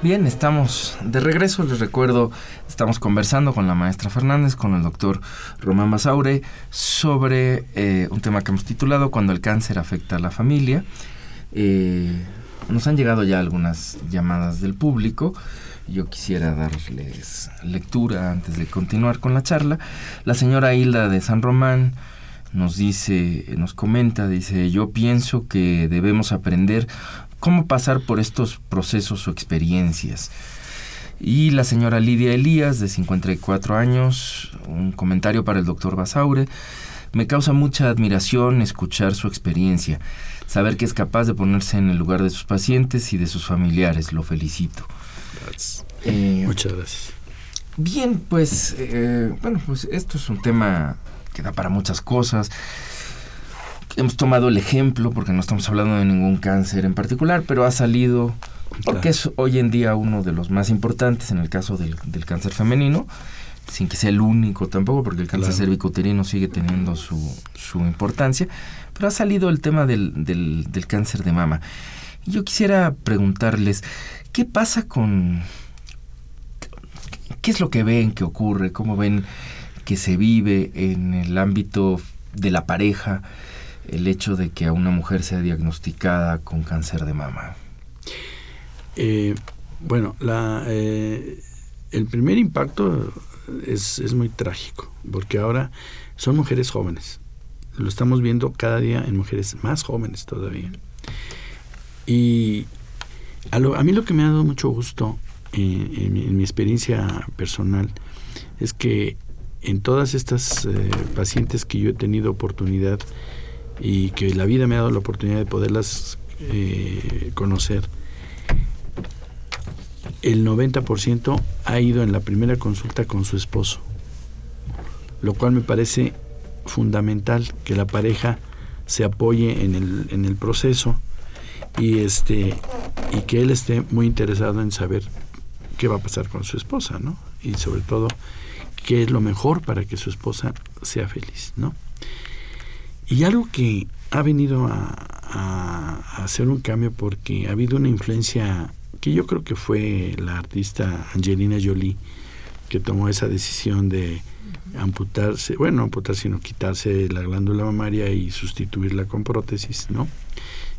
Bien, estamos de regreso. Les recuerdo, estamos conversando con la maestra Fernández, con el doctor Román Basaure, sobre eh, un tema que hemos titulado Cuando el cáncer afecta a la familia. Eh, nos han llegado ya algunas llamadas del público. Yo quisiera darles lectura antes de continuar con la charla. La señora Hilda de San Román nos dice, nos comenta, dice, yo pienso que debemos aprender cómo pasar por estos procesos o experiencias. Y la señora Lidia Elías, de 54 años, un comentario para el doctor Basaure. Me causa mucha admiración escuchar su experiencia, saber que es capaz de ponerse en el lugar de sus pacientes y de sus familiares. Lo felicito. Eh, Muchas gracias. Bien, pues, eh, bueno, pues esto es un tema que da para muchas cosas hemos tomado el ejemplo, porque no estamos hablando de ningún cáncer en particular, pero ha salido, porque es hoy en día uno de los más importantes en el caso del, cáncer femenino, sin que sea el único tampoco, porque el cáncer cervicouterino sigue teniendo su, su, importancia, pero ha salido el tema del, del, del cáncer de mama. Yo quisiera preguntarles, ¿qué pasa con... ¿Qué es lo que ven que ocurre? ¿Cómo ven que se vive en el ámbito de la pareja? El hecho de que a una mujer sea diagnosticada con cáncer de mama? Eh, bueno, la, eh, el primer impacto es, muy trágico, porque ahora son mujeres jóvenes, lo estamos viendo cada día en mujeres más jóvenes todavía. Y a, mí lo que me ha dado mucho gusto eh, en, mi experiencia personal es que en todas estas pacientes que yo he tenido oportunidad y que la vida me ha dado la oportunidad de poderlas eh, conocer, el 90% ha ido en la primera consulta con su esposo, lo cual me parece fundamental que la pareja se apoye en el, en el proceso y este y que él esté muy interesado en saber qué va a pasar con su esposa, ¿no? Y sobre todo qué es lo mejor para que su esposa sea feliz, ¿no? Y algo que ha venido a, hacer un cambio porque ha habido una influencia que yo creo que fue la artista Angelina Jolie que tomó esa decisión de amputarse, bueno, amputar sino quitarse la glándula mamaria y sustituirla con prótesis, ¿no?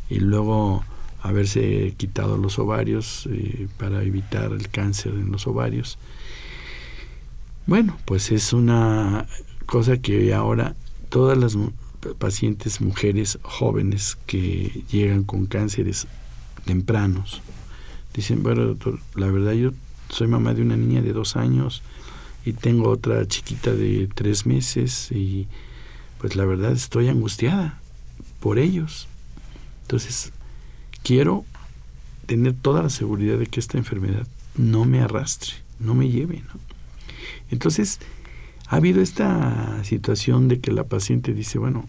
Y luego haberse quitado los ovarios eh, para evitar el cáncer en los ovarios. Bueno, pues es una cosa que ahora todas las pacientes mujeres jóvenes que llegan con cánceres tempranos dicen, bueno, doctor, la verdad yo soy mamá de una niña de dos años y tengo otra chiquita de tres meses y pues la verdad estoy angustiada por ellos. Entonces, quiero tener toda la seguridad de que esta enfermedad no me arrastre, no me lleve. ¿no? Entonces, ha habido esta situación de que la paciente dice, bueno,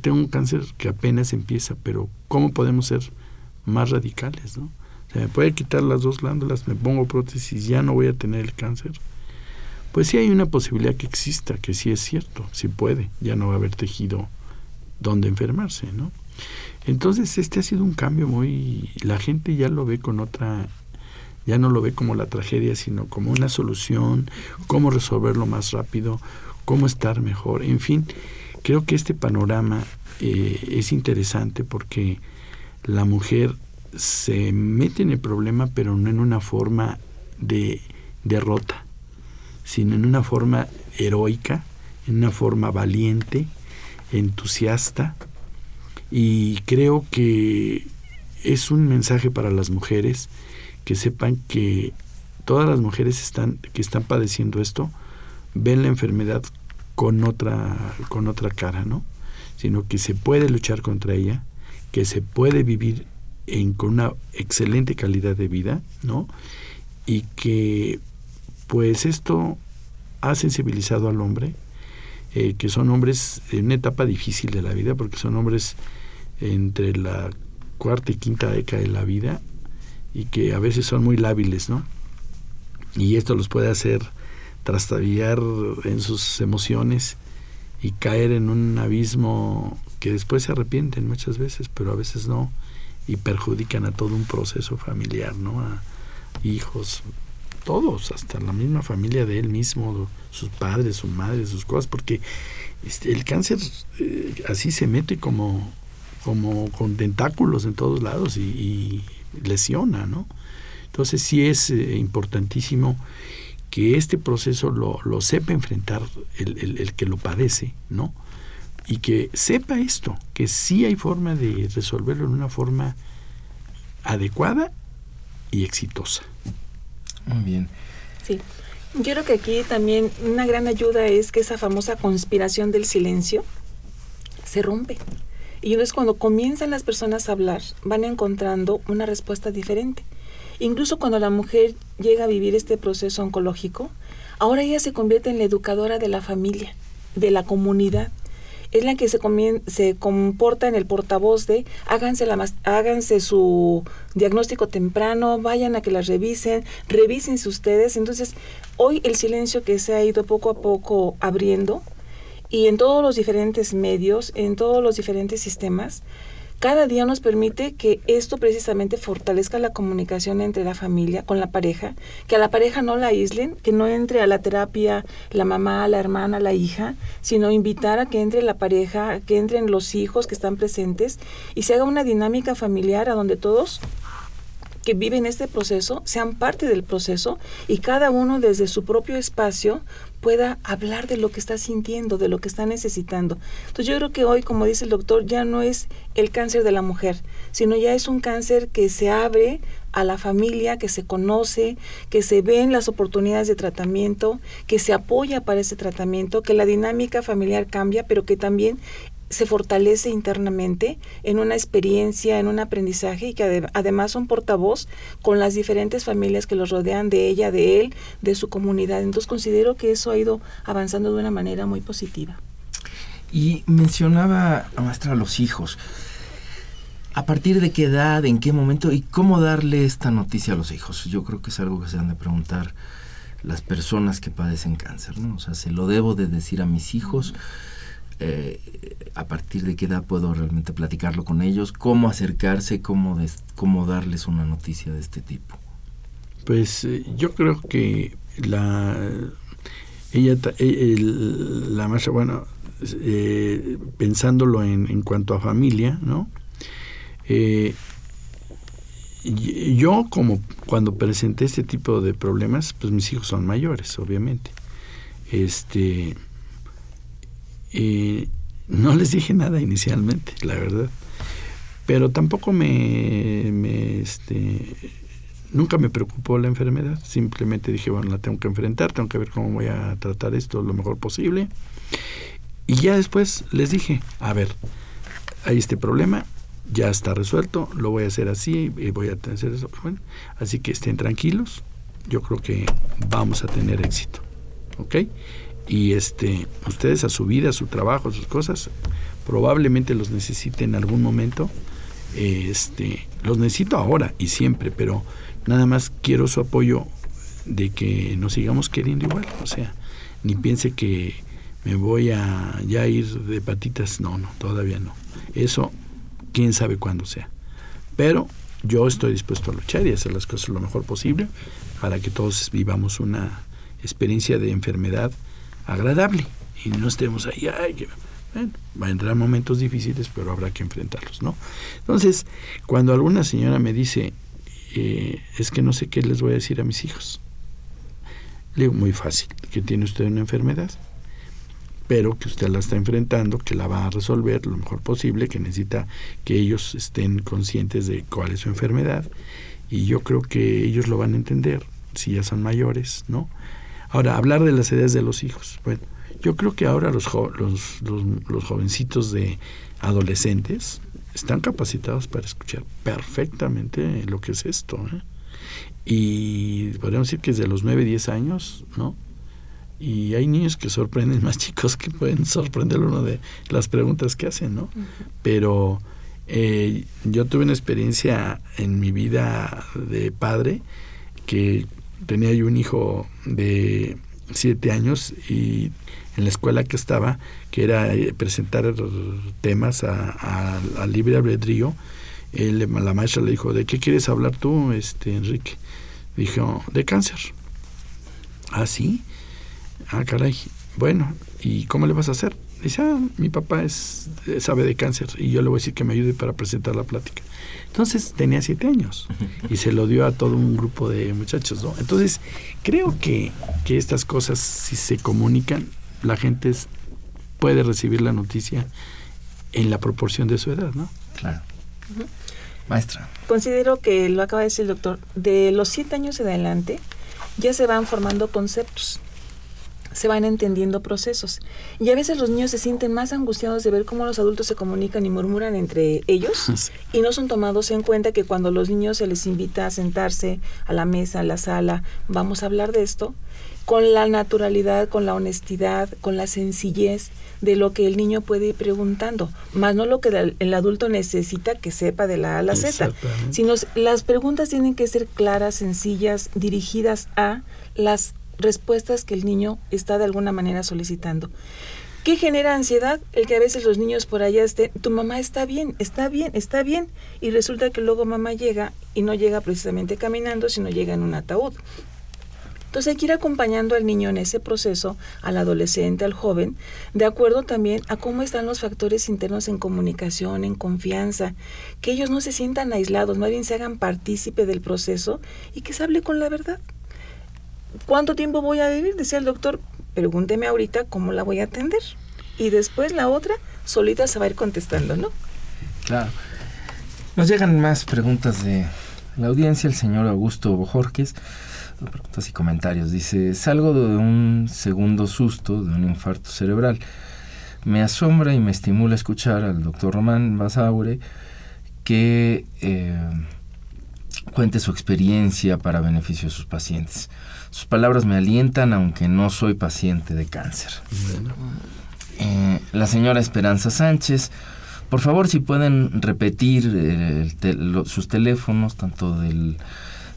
tengo un cáncer que apenas empieza, pero ¿cómo podemos ser más radicales? ¿no? Me puede quitar las dos glándulas, me pongo prótesis, ya no voy a tener el cáncer. Pues sí hay una posibilidad que exista, que sí es cierto, sí puede, ya no va a haber tejido donde enfermarse, ¿no? Entonces este ha sido un cambio muy... La gente ya lo ve con otra... Ya no lo ve como la tragedia, sino como una solución, cómo resolverlo más rápido, cómo estar mejor. En fin, creo que este panorama eh, es interesante porque la mujer se mete en el problema, pero no en una forma de derrota, sino en una forma heroica, en una forma valiente, entusiasta, y creo que es un mensaje para las mujeres que sepan que todas las mujeres están, que están padeciendo esto. Ven la enfermedad con otra, con otra cara, ¿no? Sino que se puede luchar contra ella, que se puede vivir en, con una excelente calidad de vida, ¿no? Y que pues esto ha sensibilizado al hombre, eh, que son hombres en una etapa difícil de la vida, porque son hombres entre la cuarta y quinta década de la vida y que a veces son muy lábiles, ¿no? Y esto los puede hacer trastabillar en sus emociones y caer en un abismo que después se arrepienten muchas veces, pero a veces no, y perjudican a todo un proceso familiar, ¿no? A hijos, todos, hasta la misma familia de él mismo, sus padres, su madre, sus cosas, porque este, el cáncer eh, así se mete como como con tentáculos en todos lados y, lesiona, ¿no? Entonces sí es eh, importantísimo que este proceso lo, lo sepa enfrentar el, el, que lo padece, ¿no? Y que sepa esto, que sí hay forma de resolverlo en una forma adecuada y exitosa. Muy bien. Sí. Yo creo que aquí también una gran ayuda es que esa famosa conspiración del silencio se rompe. Y entonces cuando comienzan las personas a hablar, van encontrando una respuesta diferente. Incluso cuando la mujer llega a vivir este proceso oncológico, ahora ella se convierte en la educadora de la familia, de la comunidad. Es la que se, se comporta en el portavoz de háganse, la háganse su diagnóstico temprano, vayan a que las revisen, revísense ustedes. Entonces, hoy el silencio que se ha ido poco a poco abriendo, y en todos los diferentes medios, en todos los diferentes sistemas, cada día nos permite que esto precisamente fortalezca la comunicación entre la familia, con la pareja, que a la pareja no la aíslen, que no entre a la terapia la mamá, la hermana, la hija, sino invitar a que entre la pareja, que entren los hijos que están presentes y se haga una dinámica familiar a donde todos que viven este proceso sean parte del proceso y cada uno desde su propio espacio pueda hablar de lo que está sintiendo, de lo que está necesitando. Entonces yo creo que hoy, como dice el doctor, ya no es el cáncer de la mujer, sino ya es un cáncer que se abre a la familia, que se conoce, que se ven las oportunidades de tratamiento, que se apoya para ese tratamiento, que la dinámica familiar cambia, pero que también se fortalece internamente en una experiencia, en un aprendizaje y que además son portavoz con las diferentes familias que los rodean de ella, de él, de su comunidad. Entonces considero que eso ha ido avanzando de una manera muy positiva. Y mencionaba, maestra, los hijos. ¿A partir de qué edad, en qué momento y cómo darle esta noticia a los hijos? Yo creo que es algo que se han de preguntar las personas que padecen cáncer, ¿no? O sea, ¿se lo debo de decir a mis hijos? Eh, a partir de qué edad puedo realmente platicarlo con ellos, cómo acercarse, cómo, cómo darles una noticia de este tipo. Pues eh, yo creo que la ella la maestra bueno eh, pensándolo en, en, cuanto a familia no yo como cuando presenté este tipo de problemas pues mis hijos son mayores obviamente este y no les dije nada inicialmente, la verdad. Pero tampoco me, este, nunca me preocupó la enfermedad. Simplemente dije, bueno, la tengo que enfrentar, tengo que ver cómo voy a tratar esto lo mejor posible. Y ya después les dije, a ver, hay este problema, ya está resuelto, lo voy a hacer así y voy a hacer eso. Así que estén tranquilos, yo creo que vamos a tener éxito. ¿Ok? Y este ustedes a su vida, a su trabajo, a sus cosas, probablemente los necesiten en algún momento. Este, los necesito ahora y siempre, pero nada más quiero su apoyo de que nos sigamos queriendo igual, o sea, ni piense que me voy a ya ir de patitas, no, no, todavía no. Eso quién sabe cuándo sea. Pero yo estoy dispuesto a luchar y hacer las cosas lo mejor posible para que todos vivamos una experiencia de enfermedad agradable y no estemos ahí, ay, que, bueno, entrar momentos difíciles, pero habrá que enfrentarlos, ¿no? Entonces, cuando alguna señora me dice, eh, es que no sé qué les voy a decir a mis hijos, le digo, muy fácil, que tiene usted una enfermedad, pero que usted la está enfrentando, que la va a resolver lo mejor posible, que necesita que ellos estén conscientes de cuál es su enfermedad, y yo creo que ellos lo van a entender si ya son mayores, ¿no? Ahora, hablar de las ideas de los hijos. Bueno, yo creo que ahora los, los, los, jovencitos de adolescentes están capacitados para escuchar perfectamente lo que es esto. ¿eh? Y podríamos decir que es de los 9, 10 años, ¿no? Y hay niños que sorprenden más chicos que pueden sorprender uno de las preguntas que hacen, ¿no? Pero eh, yo tuve una experiencia en mi vida de padre que tenía yo un hijo de siete años y en la escuela que estaba, que era eh, presentar temas a, libre albedrío, él, la maestra le dijo, ¿de qué quieres hablar tú, este Enrique? Dijo, de cáncer. ¿Ah, sí? Ah, caray. Bueno, ¿y cómo le vas a hacer? Dice, ah, mi papá es, sabe de cáncer y yo le voy a decir que me ayude para presentar la plática. Entonces tenía siete años y se lo dio a todo un grupo de muchachos, ¿no? Entonces creo que, que estas cosas, si se comunican, la gente puede recibir la noticia en la proporción de su edad, ¿no? Claro. Maestra. Considero que, lo acaba de decir el doctor, de los siete años en adelante ya se van formando conceptos se van entendiendo procesos. Y a veces los niños se sienten más angustiados de ver cómo los adultos se comunican y murmuran entre ellos y no son tomados en cuenta que cuando los niños se les invita a sentarse a la mesa, a la sala, vamos a hablar de esto, con la naturalidad, con la honestidad, con la sencillez de lo que el niño puede ir preguntando, más no lo que el adulto necesita que sepa de la A a la Z, sino las preguntas tienen que ser claras, sencillas, dirigidas a las respuestas que el niño está de alguna manera solicitando. ¿Qué genera ansiedad? El que a veces los niños por allá estén, tu mamá está bien, está bien, está bien, y resulta que luego mamá llega y no llega precisamente caminando, sino llega en un ataúd. Entonces hay que ir acompañando al niño en ese proceso, al adolescente, al joven, de acuerdo también a cómo están los factores internos en comunicación, en confianza, que ellos no se sientan aislados, más bien se hagan partícipe del proceso y que se hable con la verdad. ¿Cuánto tiempo voy a vivir? Decía el doctor, pregúnteme ahorita cómo la voy a atender. Y después la otra solita se va a ir contestando, ¿no? Claro. Nos llegan más preguntas de la audiencia. El señor Augusto Bojorques preguntas y comentarios. Dice, salgo de un segundo susto, de un infarto cerebral. Me asombra y me estimula escuchar al doctor Román Basaure que eh, cuente su experiencia para beneficio de sus pacientes. Sus palabras me alientan aunque no soy paciente de cáncer. Eh, la señora Esperanza Sánchez, por favor si pueden repetir eh, sus teléfonos, tanto del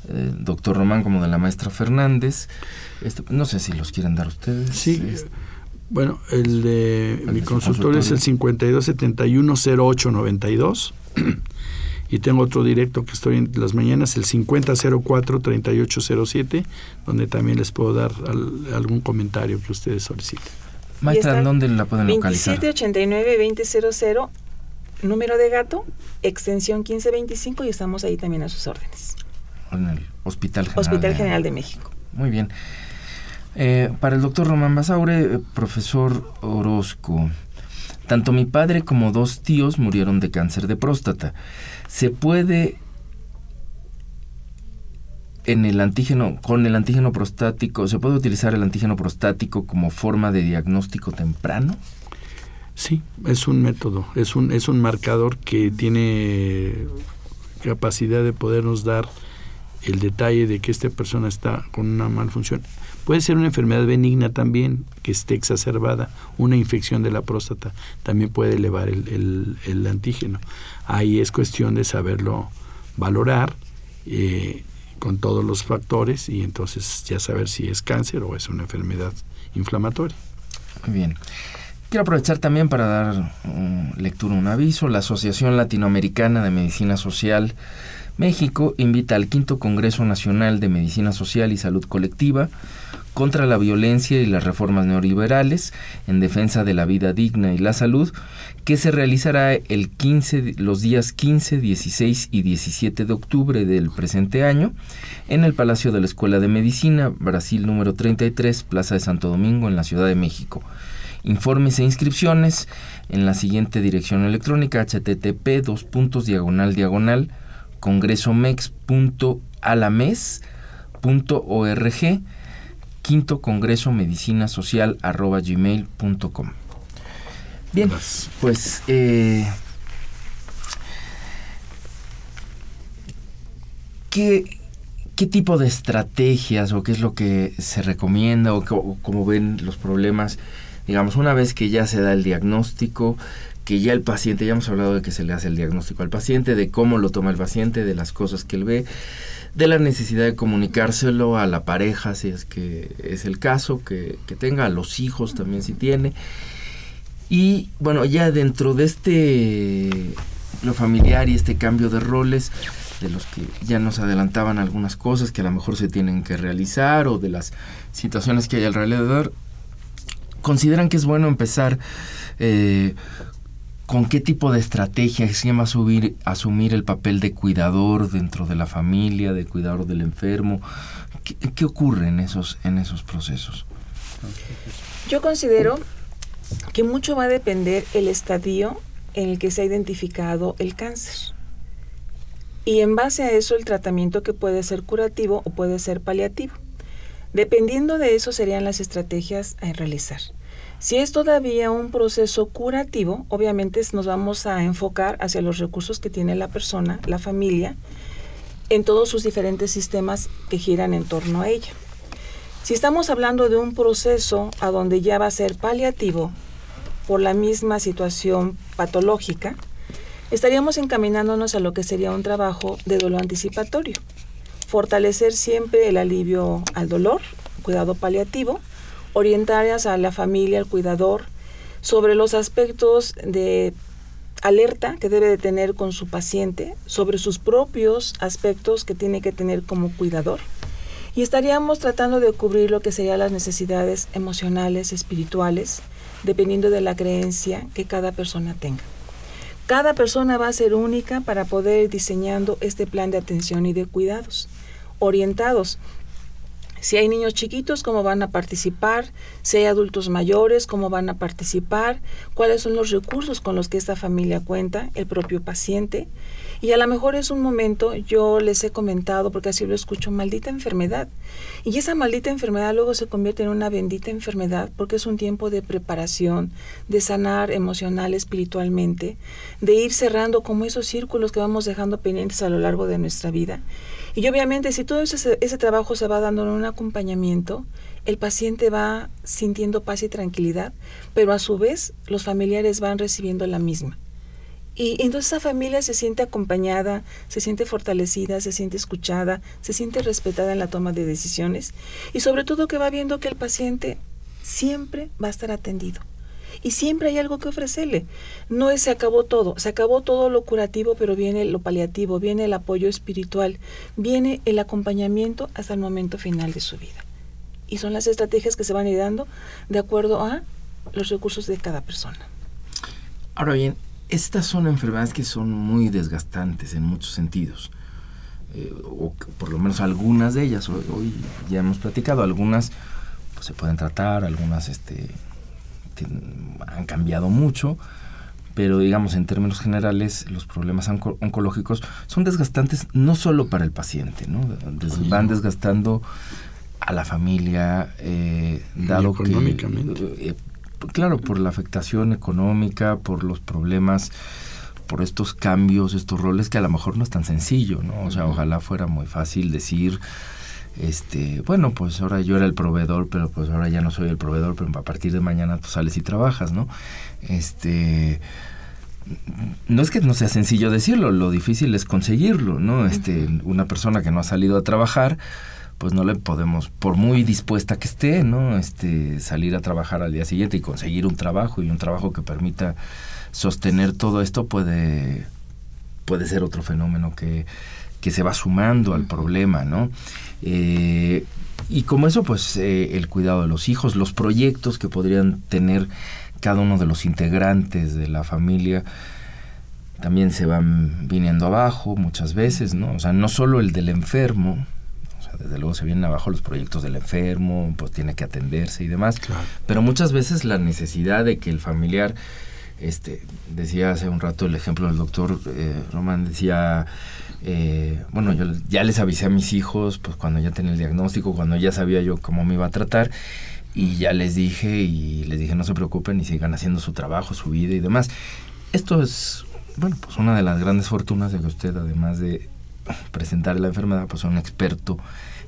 eh, doctor Román como de la maestra Fernández. Este, no sé si los quieren dar ustedes. Sí. Este, bueno, el de mi consultorio es el 52710892 y tengo otro directo que estoy en las mañanas, el 5004-3807, donde también les puedo dar algún comentario que ustedes soliciten. Maestra, ¿dónde la pueden localizar? 2789-2000, número de gato, extensión 1525 y estamos ahí también a sus órdenes en el Hospital General, Hospital General de, México. Muy bien. Eh, para el doctor Román Basaure, eh, profesor Orozco, tanto mi padre como dos tíos murieron de cáncer de próstata. ¿Se puede en el antígeno, con el antígeno prostático, ¿se puede utilizar el antígeno prostático como forma de diagnóstico temprano? Sí, es un método, es un, es un marcador que tiene capacidad de podernos dar el detalle de que esta persona está con una malfunción. Puede ser una enfermedad benigna también, que esté exacerbada, una infección de la próstata, también puede elevar el, antígeno. Ahí es cuestión de saberlo valorar eh, con todos los factores y entonces ya saber si es cáncer o es una enfermedad inflamatoria. Muy bien. Quiero aprovechar también para dar lectura un aviso. La Asociación Latinoamericana de Medicina Social México invita al quinto Congreso Nacional de Medicina Social y Salud Colectiva contra la violencia y las reformas neoliberales en defensa de la vida digna y la salud, que se realizará el 15, los días 15, 16 y 17 de octubre del presente año en el Palacio de la Escuela de Medicina, Brasil número 33, Plaza de Santo Domingo, en la Ciudad de México. Informes e inscripciones en la siguiente dirección electrónica http dos puntos diagonal diagonal congresomex.alames.org, quinto congreso medicina social arroba gmail.com. Bien, pues eh, ¿qué, ¿qué, tipo de estrategias o qué es lo que se recomienda o, o cómo ven los problemas? Digamos, una vez que ya se da el diagnóstico, que ya el paciente, ya hemos hablado de que se le hace el diagnóstico al paciente, de cómo lo toma el paciente, de las cosas que él ve, de la necesidad de comunicárselo a la pareja, si es que es el caso, que, tenga, a los hijos también si tiene. Y bueno, ya dentro de este, lo familiar y este cambio de roles, de los que ya nos adelantaban algunas cosas que a lo mejor se tienen que realizar o de las situaciones que hay alrededor, consideran que es bueno empezar eh, con qué tipo de estrategia se va a subir, asumir el papel de cuidador dentro de la familia, de cuidador del enfermo. ¿Qué, ocurre en esos, en esos procesos? Yo considero que mucho va a depender el estadio en el que se ha identificado el cáncer. Y en base a eso el tratamiento que puede ser curativo o puede ser paliativo. Dependiendo de eso serían las estrategias a realizar. Si es todavía un proceso curativo, obviamente nos vamos a enfocar hacia los recursos que tiene la persona, la familia, en todos sus diferentes sistemas que giran en torno a ella. Si estamos hablando de un proceso a donde ya va a ser paliativo por la misma situación patológica, estaríamos encaminándonos a lo que sería un trabajo de dolor anticipatorio. Fortalecer siempre el alivio al dolor, cuidado paliativo, orientarias a la familia, al cuidador, sobre los aspectos de alerta que debe de tener con su paciente, sobre sus propios aspectos que tiene que tener como cuidador Y estaríamos tratando de cubrir lo que serían las necesidades emocionales, espirituales, dependiendo de la creencia que cada persona tenga. Cada persona va a ser única para poder ir diseñando este plan de atención y de cuidados, orientados si hay niños chiquitos, cómo van a participar, si hay adultos mayores, cómo van a participar, cuáles son los recursos con los que esta familia cuenta, el propio paciente. Y a lo mejor es un momento, yo les he comentado, porque así lo escucho, maldita enfermedad. Y esa maldita enfermedad luego se convierte en una bendita enfermedad porque es un tiempo de preparación, de sanar emocional, espiritualmente, de ir cerrando como esos círculos que vamos dejando pendientes a lo largo de nuestra vida y obviamente si todo ese, ese trabajo se va dando en un acompañamiento, el paciente va sintiendo paz y tranquilidad, pero a su vez los familiares van recibiendo la misma. Y entonces esa familia se siente acompañada, se siente fortalecida, se siente escuchada, se siente respetada en la toma de decisiones y sobre todo que va viendo que el paciente siempre va a estar atendido y siempre hay algo que ofrecerle. No es se acabó todo, se acabó todo lo curativo, pero viene lo paliativo, viene el apoyo espiritual, viene el acompañamiento hasta el momento final de su vida. Y son las estrategias que se van a ir dando de acuerdo a los recursos de cada persona. Ahora bien, estas son enfermedades que son muy desgastantes en muchos sentidos. Eh, o por lo menos algunas de ellas, hoy, ya hemos platicado, algunas pues, se pueden tratar, algunas este, han cambiado mucho, pero digamos en términos generales los problemas oncológicos son desgastantes no solo para el paciente, ¿no? van desgastando a la familia, eh, dado que... Eh, claro, por la afectación económica, por los problemas por estos cambios, estos roles que a lo mejor no es tan sencillo, ¿no? O sea, ojalá fuera muy fácil decir, este, bueno, pues ahora yo era el proveedor, pero pues ahora ya no soy el proveedor, pero a partir de mañana tú sales y trabajas, ¿no? Este, no es que no sea sencillo decirlo, lo difícil es conseguirlo, ¿no? Este, una persona que no ha salido a trabajar, pues no le podemos, por muy dispuesta que esté, ¿no? Este, salir a trabajar al día siguiente y conseguir un trabajo y un trabajo que permita sostener todo esto puede, puede ser otro fenómeno que, que se va sumando al problema, ¿no? Eh, y como eso, pues eh, el cuidado de los hijos, los proyectos que podrían tener cada uno de los integrantes de la familia, también se van viniendo abajo muchas veces, ¿no? O sea, no solo el del enfermo, o sea, desde luego se vienen abajo los proyectos del enfermo, pues tiene que atenderse y demás, pero muchas veces la necesidad de que el familiar, este, decía hace un rato el ejemplo del doctor eh, Román, decía, eh, bueno, yo ya les avisé a mis hijos, pues cuando ya tenía el diagnóstico, cuando ya sabía yo cómo me iba a tratar, y ya les dije y les dije no se preocupen y sigan haciendo su trabajo, su vida y demás. Esto es, bueno, pues una de las grandes fortunas de que usted, además de presentar la enfermedad, pues es un experto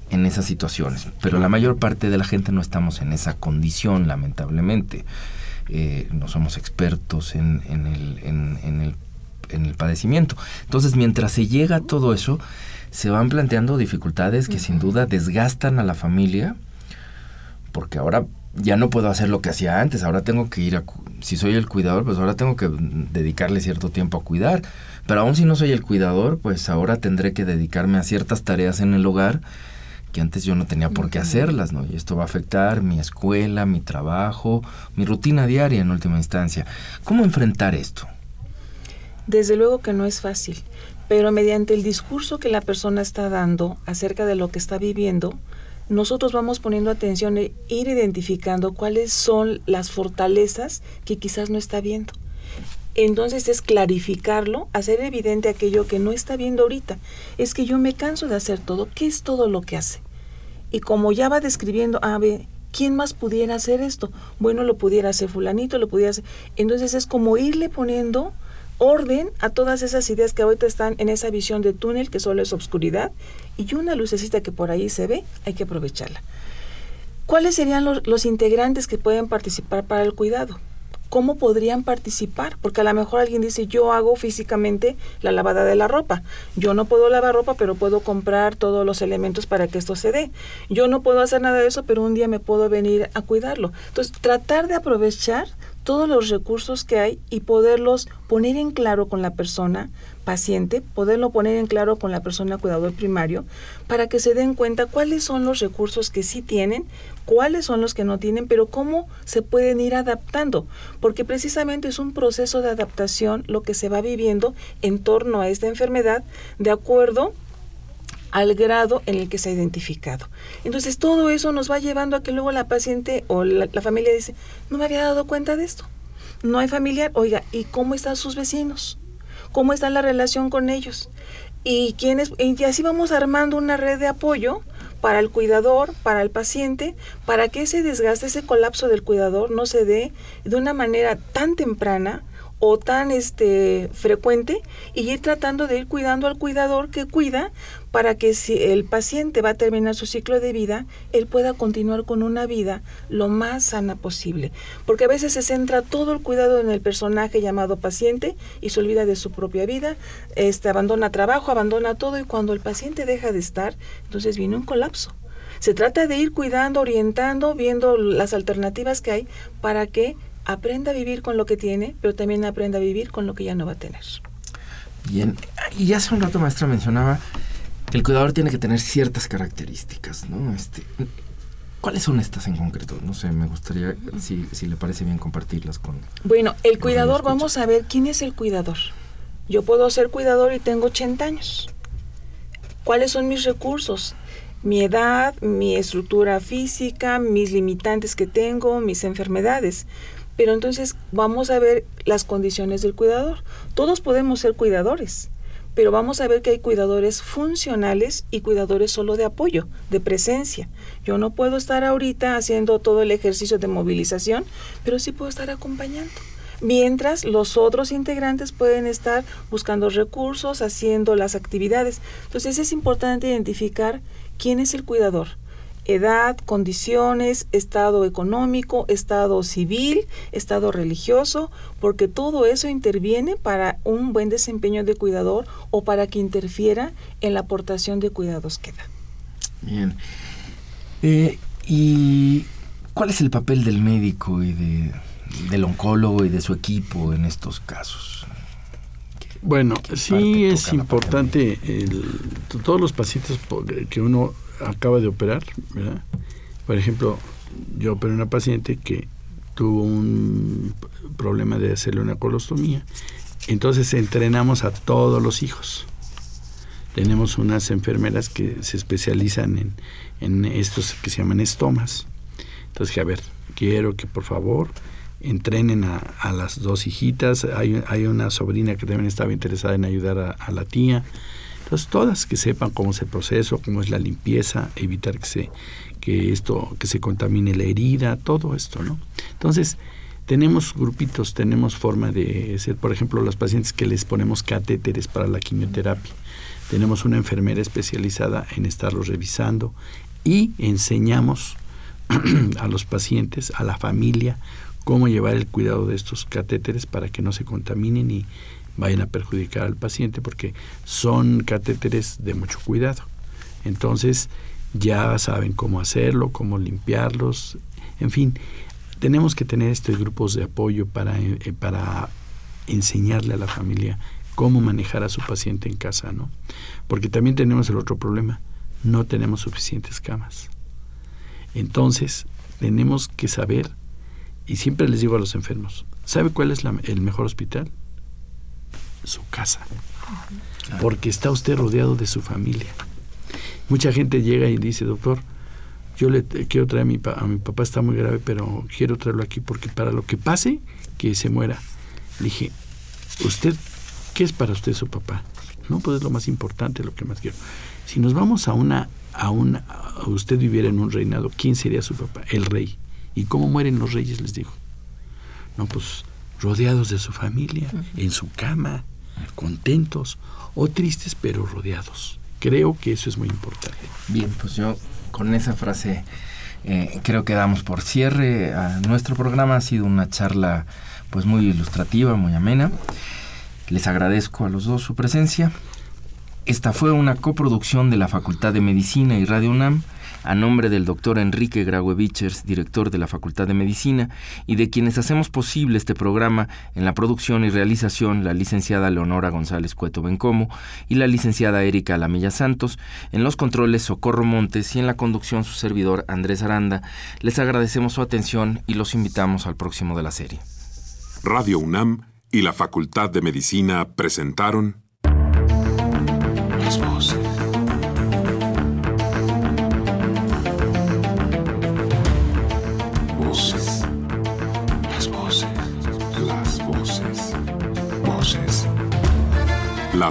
en esas situaciones. Pero la mayor parte de la gente no estamos en esa condición, lamentablemente. Eh, no somos expertos en el en el padecimiento. Entonces, mientras se llega a todo eso, se van planteando dificultades que sin duda desgastan a la familia, porque ahora ya no puedo hacer lo que hacía antes, ahora tengo que ir a, si soy el cuidador, pues ahora tengo que dedicarle cierto tiempo a cuidar, pero aún si no soy el cuidador, pues ahora tendré que dedicarme a ciertas tareas en el hogar que antes yo no tenía por qué hacerlas, ¿no? Y esto va a afectar mi escuela, mi trabajo, mi rutina diaria en última instancia. ¿Cómo enfrentar esto? Desde luego que no es fácil, pero mediante el discurso que la persona está dando acerca de lo que está viviendo, nosotros vamos poniendo atención e ir identificando cuáles son las fortalezas que quizás no está viendo. Entonces es clarificarlo, hacer evidente aquello que no está viendo ahorita. Es que yo me canso de hacer todo. ¿Qué es todo lo que hace? Y como ya va describiendo, a ver, ¿quién más pudiera hacer esto? Bueno, lo pudiera hacer fulanito, lo pudiera hacer. Entonces es como irle poniendo orden a todas esas ideas que ahorita están en esa visión de túnel que solo es obscuridad y una lucecita que por ahí se ve, hay que aprovecharla. ¿Cuáles serían los, los integrantes que pueden participar para el cuidado? ¿Cómo podrían participar? Porque a lo mejor alguien dice, yo hago físicamente la lavada de la ropa. Yo no puedo lavar ropa, pero puedo comprar todos los elementos para que esto se dé. Yo no puedo hacer nada de eso, pero un día me puedo venir a cuidarlo. Entonces, tratar de aprovechar todos los recursos que hay y poderlos poner en claro con la persona paciente, poderlo poner en claro con la persona cuidador primario, para que se den cuenta cuáles son los recursos que sí tienen, cuáles son los que no tienen, pero cómo se pueden ir adaptando, porque precisamente es un proceso de adaptación lo que se va viviendo en torno a esta enfermedad de acuerdo al grado en el que se ha identificado. Entonces todo eso nos va llevando a que luego la paciente o la, familia dice, no me había dado cuenta de esto. No hay familiar, oiga, ¿y cómo están sus vecinos? ¿Cómo está la relación con ellos? Y, quiénes, y así vamos armando una red de apoyo para el cuidador, para el paciente, para que ese desgaste, ese colapso del cuidador no se dé de una manera tan temprana o tan este frecuente y ir tratando de ir cuidando al cuidador que cuida para que si el paciente va a terminar su ciclo de vida, él pueda continuar con una vida lo más sana posible. Porque a veces se centra todo el cuidado en el personaje llamado paciente y se olvida de su propia vida, este abandona trabajo, abandona todo y cuando el paciente deja de estar, entonces viene un colapso. Se trata de ir cuidando, orientando, viendo las alternativas que hay para que aprenda a vivir con lo que tiene, pero también aprenda a vivir con lo que ya no va a tener. Bien, y hace un rato maestra mencionaba que el cuidador tiene que tener ciertas características, ¿no? Este, ¿Cuáles son estas en concreto? No sé, me gustaría, si, si le parece bien, compartirlas con... Bueno, el cuidador, vamos a ver, ¿quién es el cuidador? Yo puedo ser cuidador y tengo 80 años. ¿Cuáles son mis recursos? Mi edad, mi estructura física, mis limitantes que tengo, mis enfermedades. Pero entonces vamos a ver las condiciones del cuidador. Todos podemos ser cuidadores, pero vamos a ver que hay cuidadores funcionales y cuidadores solo de apoyo, de presencia. Yo no puedo estar ahorita haciendo todo el ejercicio de movilización, pero sí puedo estar acompañando. Mientras los otros integrantes pueden estar buscando recursos, haciendo las actividades. Entonces es importante identificar quién es el cuidador edad, condiciones, estado económico, estado civil, estado religioso, porque todo eso interviene para un buen desempeño de cuidador o para que interfiera en la aportación de cuidados que da. Bien. Eh, ¿Y cuál es el papel del médico y del oncólogo y de su equipo en estos casos? Bueno, sí es importante todos los pacientes que uno acaba de operar, ¿verdad? Por ejemplo, yo operé una paciente que tuvo un problema de hacerle una colostomía. Entonces entrenamos a todos los hijos. Tenemos unas enfermeras que se especializan en, estos que se llaman estomas. Entonces, a ver, quiero que por favor entrenen a, las dos hijitas. Hay, una sobrina que también estaba interesada en ayudar a la tía. Entonces, todas que sepan cómo es el proceso, cómo es la limpieza, evitar que se, que esto, que se contamine la herida, todo esto, ¿no? Entonces, tenemos grupitos, tenemos forma de ser, por ejemplo, los pacientes que les ponemos catéteres para la quimioterapia. Tenemos una enfermera especializada en estarlos revisando y enseñamos a los pacientes, a la familia, cómo llevar el cuidado de estos catéteres para que no se contaminen y vayan a perjudicar al paciente porque son catéteres de mucho cuidado. Entonces ya saben cómo hacerlo, cómo limpiarlos, en fin, tenemos que tener estos grupos de apoyo para, eh, para enseñarle a la familia cómo manejar a su paciente en casa, ¿no? Porque también tenemos el otro problema, no tenemos suficientes camas. Entonces, tenemos que saber, y siempre les digo a los enfermos, ¿sabe cuál es el mejor hospital? Su casa, porque está usted rodeado de su familia. Mucha gente llega y dice, doctor, yo le quiero traer a mi, a mi papá, está muy grave, pero quiero traerlo aquí porque para lo que pase, que se muera. Le dije, ¿usted qué es para usted su papá? No, pues es lo más importante, lo que más quiero. Si nos vamos a una, a una, usted viviera en un reinado, ¿quién sería su papá? El rey. ¿Y cómo mueren los reyes? Les digo. No, pues rodeados de su familia, en su cama, contentos o tristes, pero rodeados. Creo que eso es muy importante. Bien, pues yo con esa frase eh, creo que damos por cierre a nuestro programa. Ha sido una charla pues muy ilustrativa, muy amena. Les agradezco a los dos su presencia. Esta fue una coproducción de la Facultad de Medicina y Radio UNAM a nombre del doctor Enrique Graue Vichers, director de la Facultad de Medicina, y de quienes hacemos posible este programa en la producción y realización, la licenciada Leonora González Cueto Bencomo y la licenciada Erika Lamilla Santos, en los controles Socorro Montes y en la conducción su servidor Andrés Aranda, les agradecemos su atención y los invitamos al próximo de la serie. Radio UNAM y la Facultad de Medicina presentaron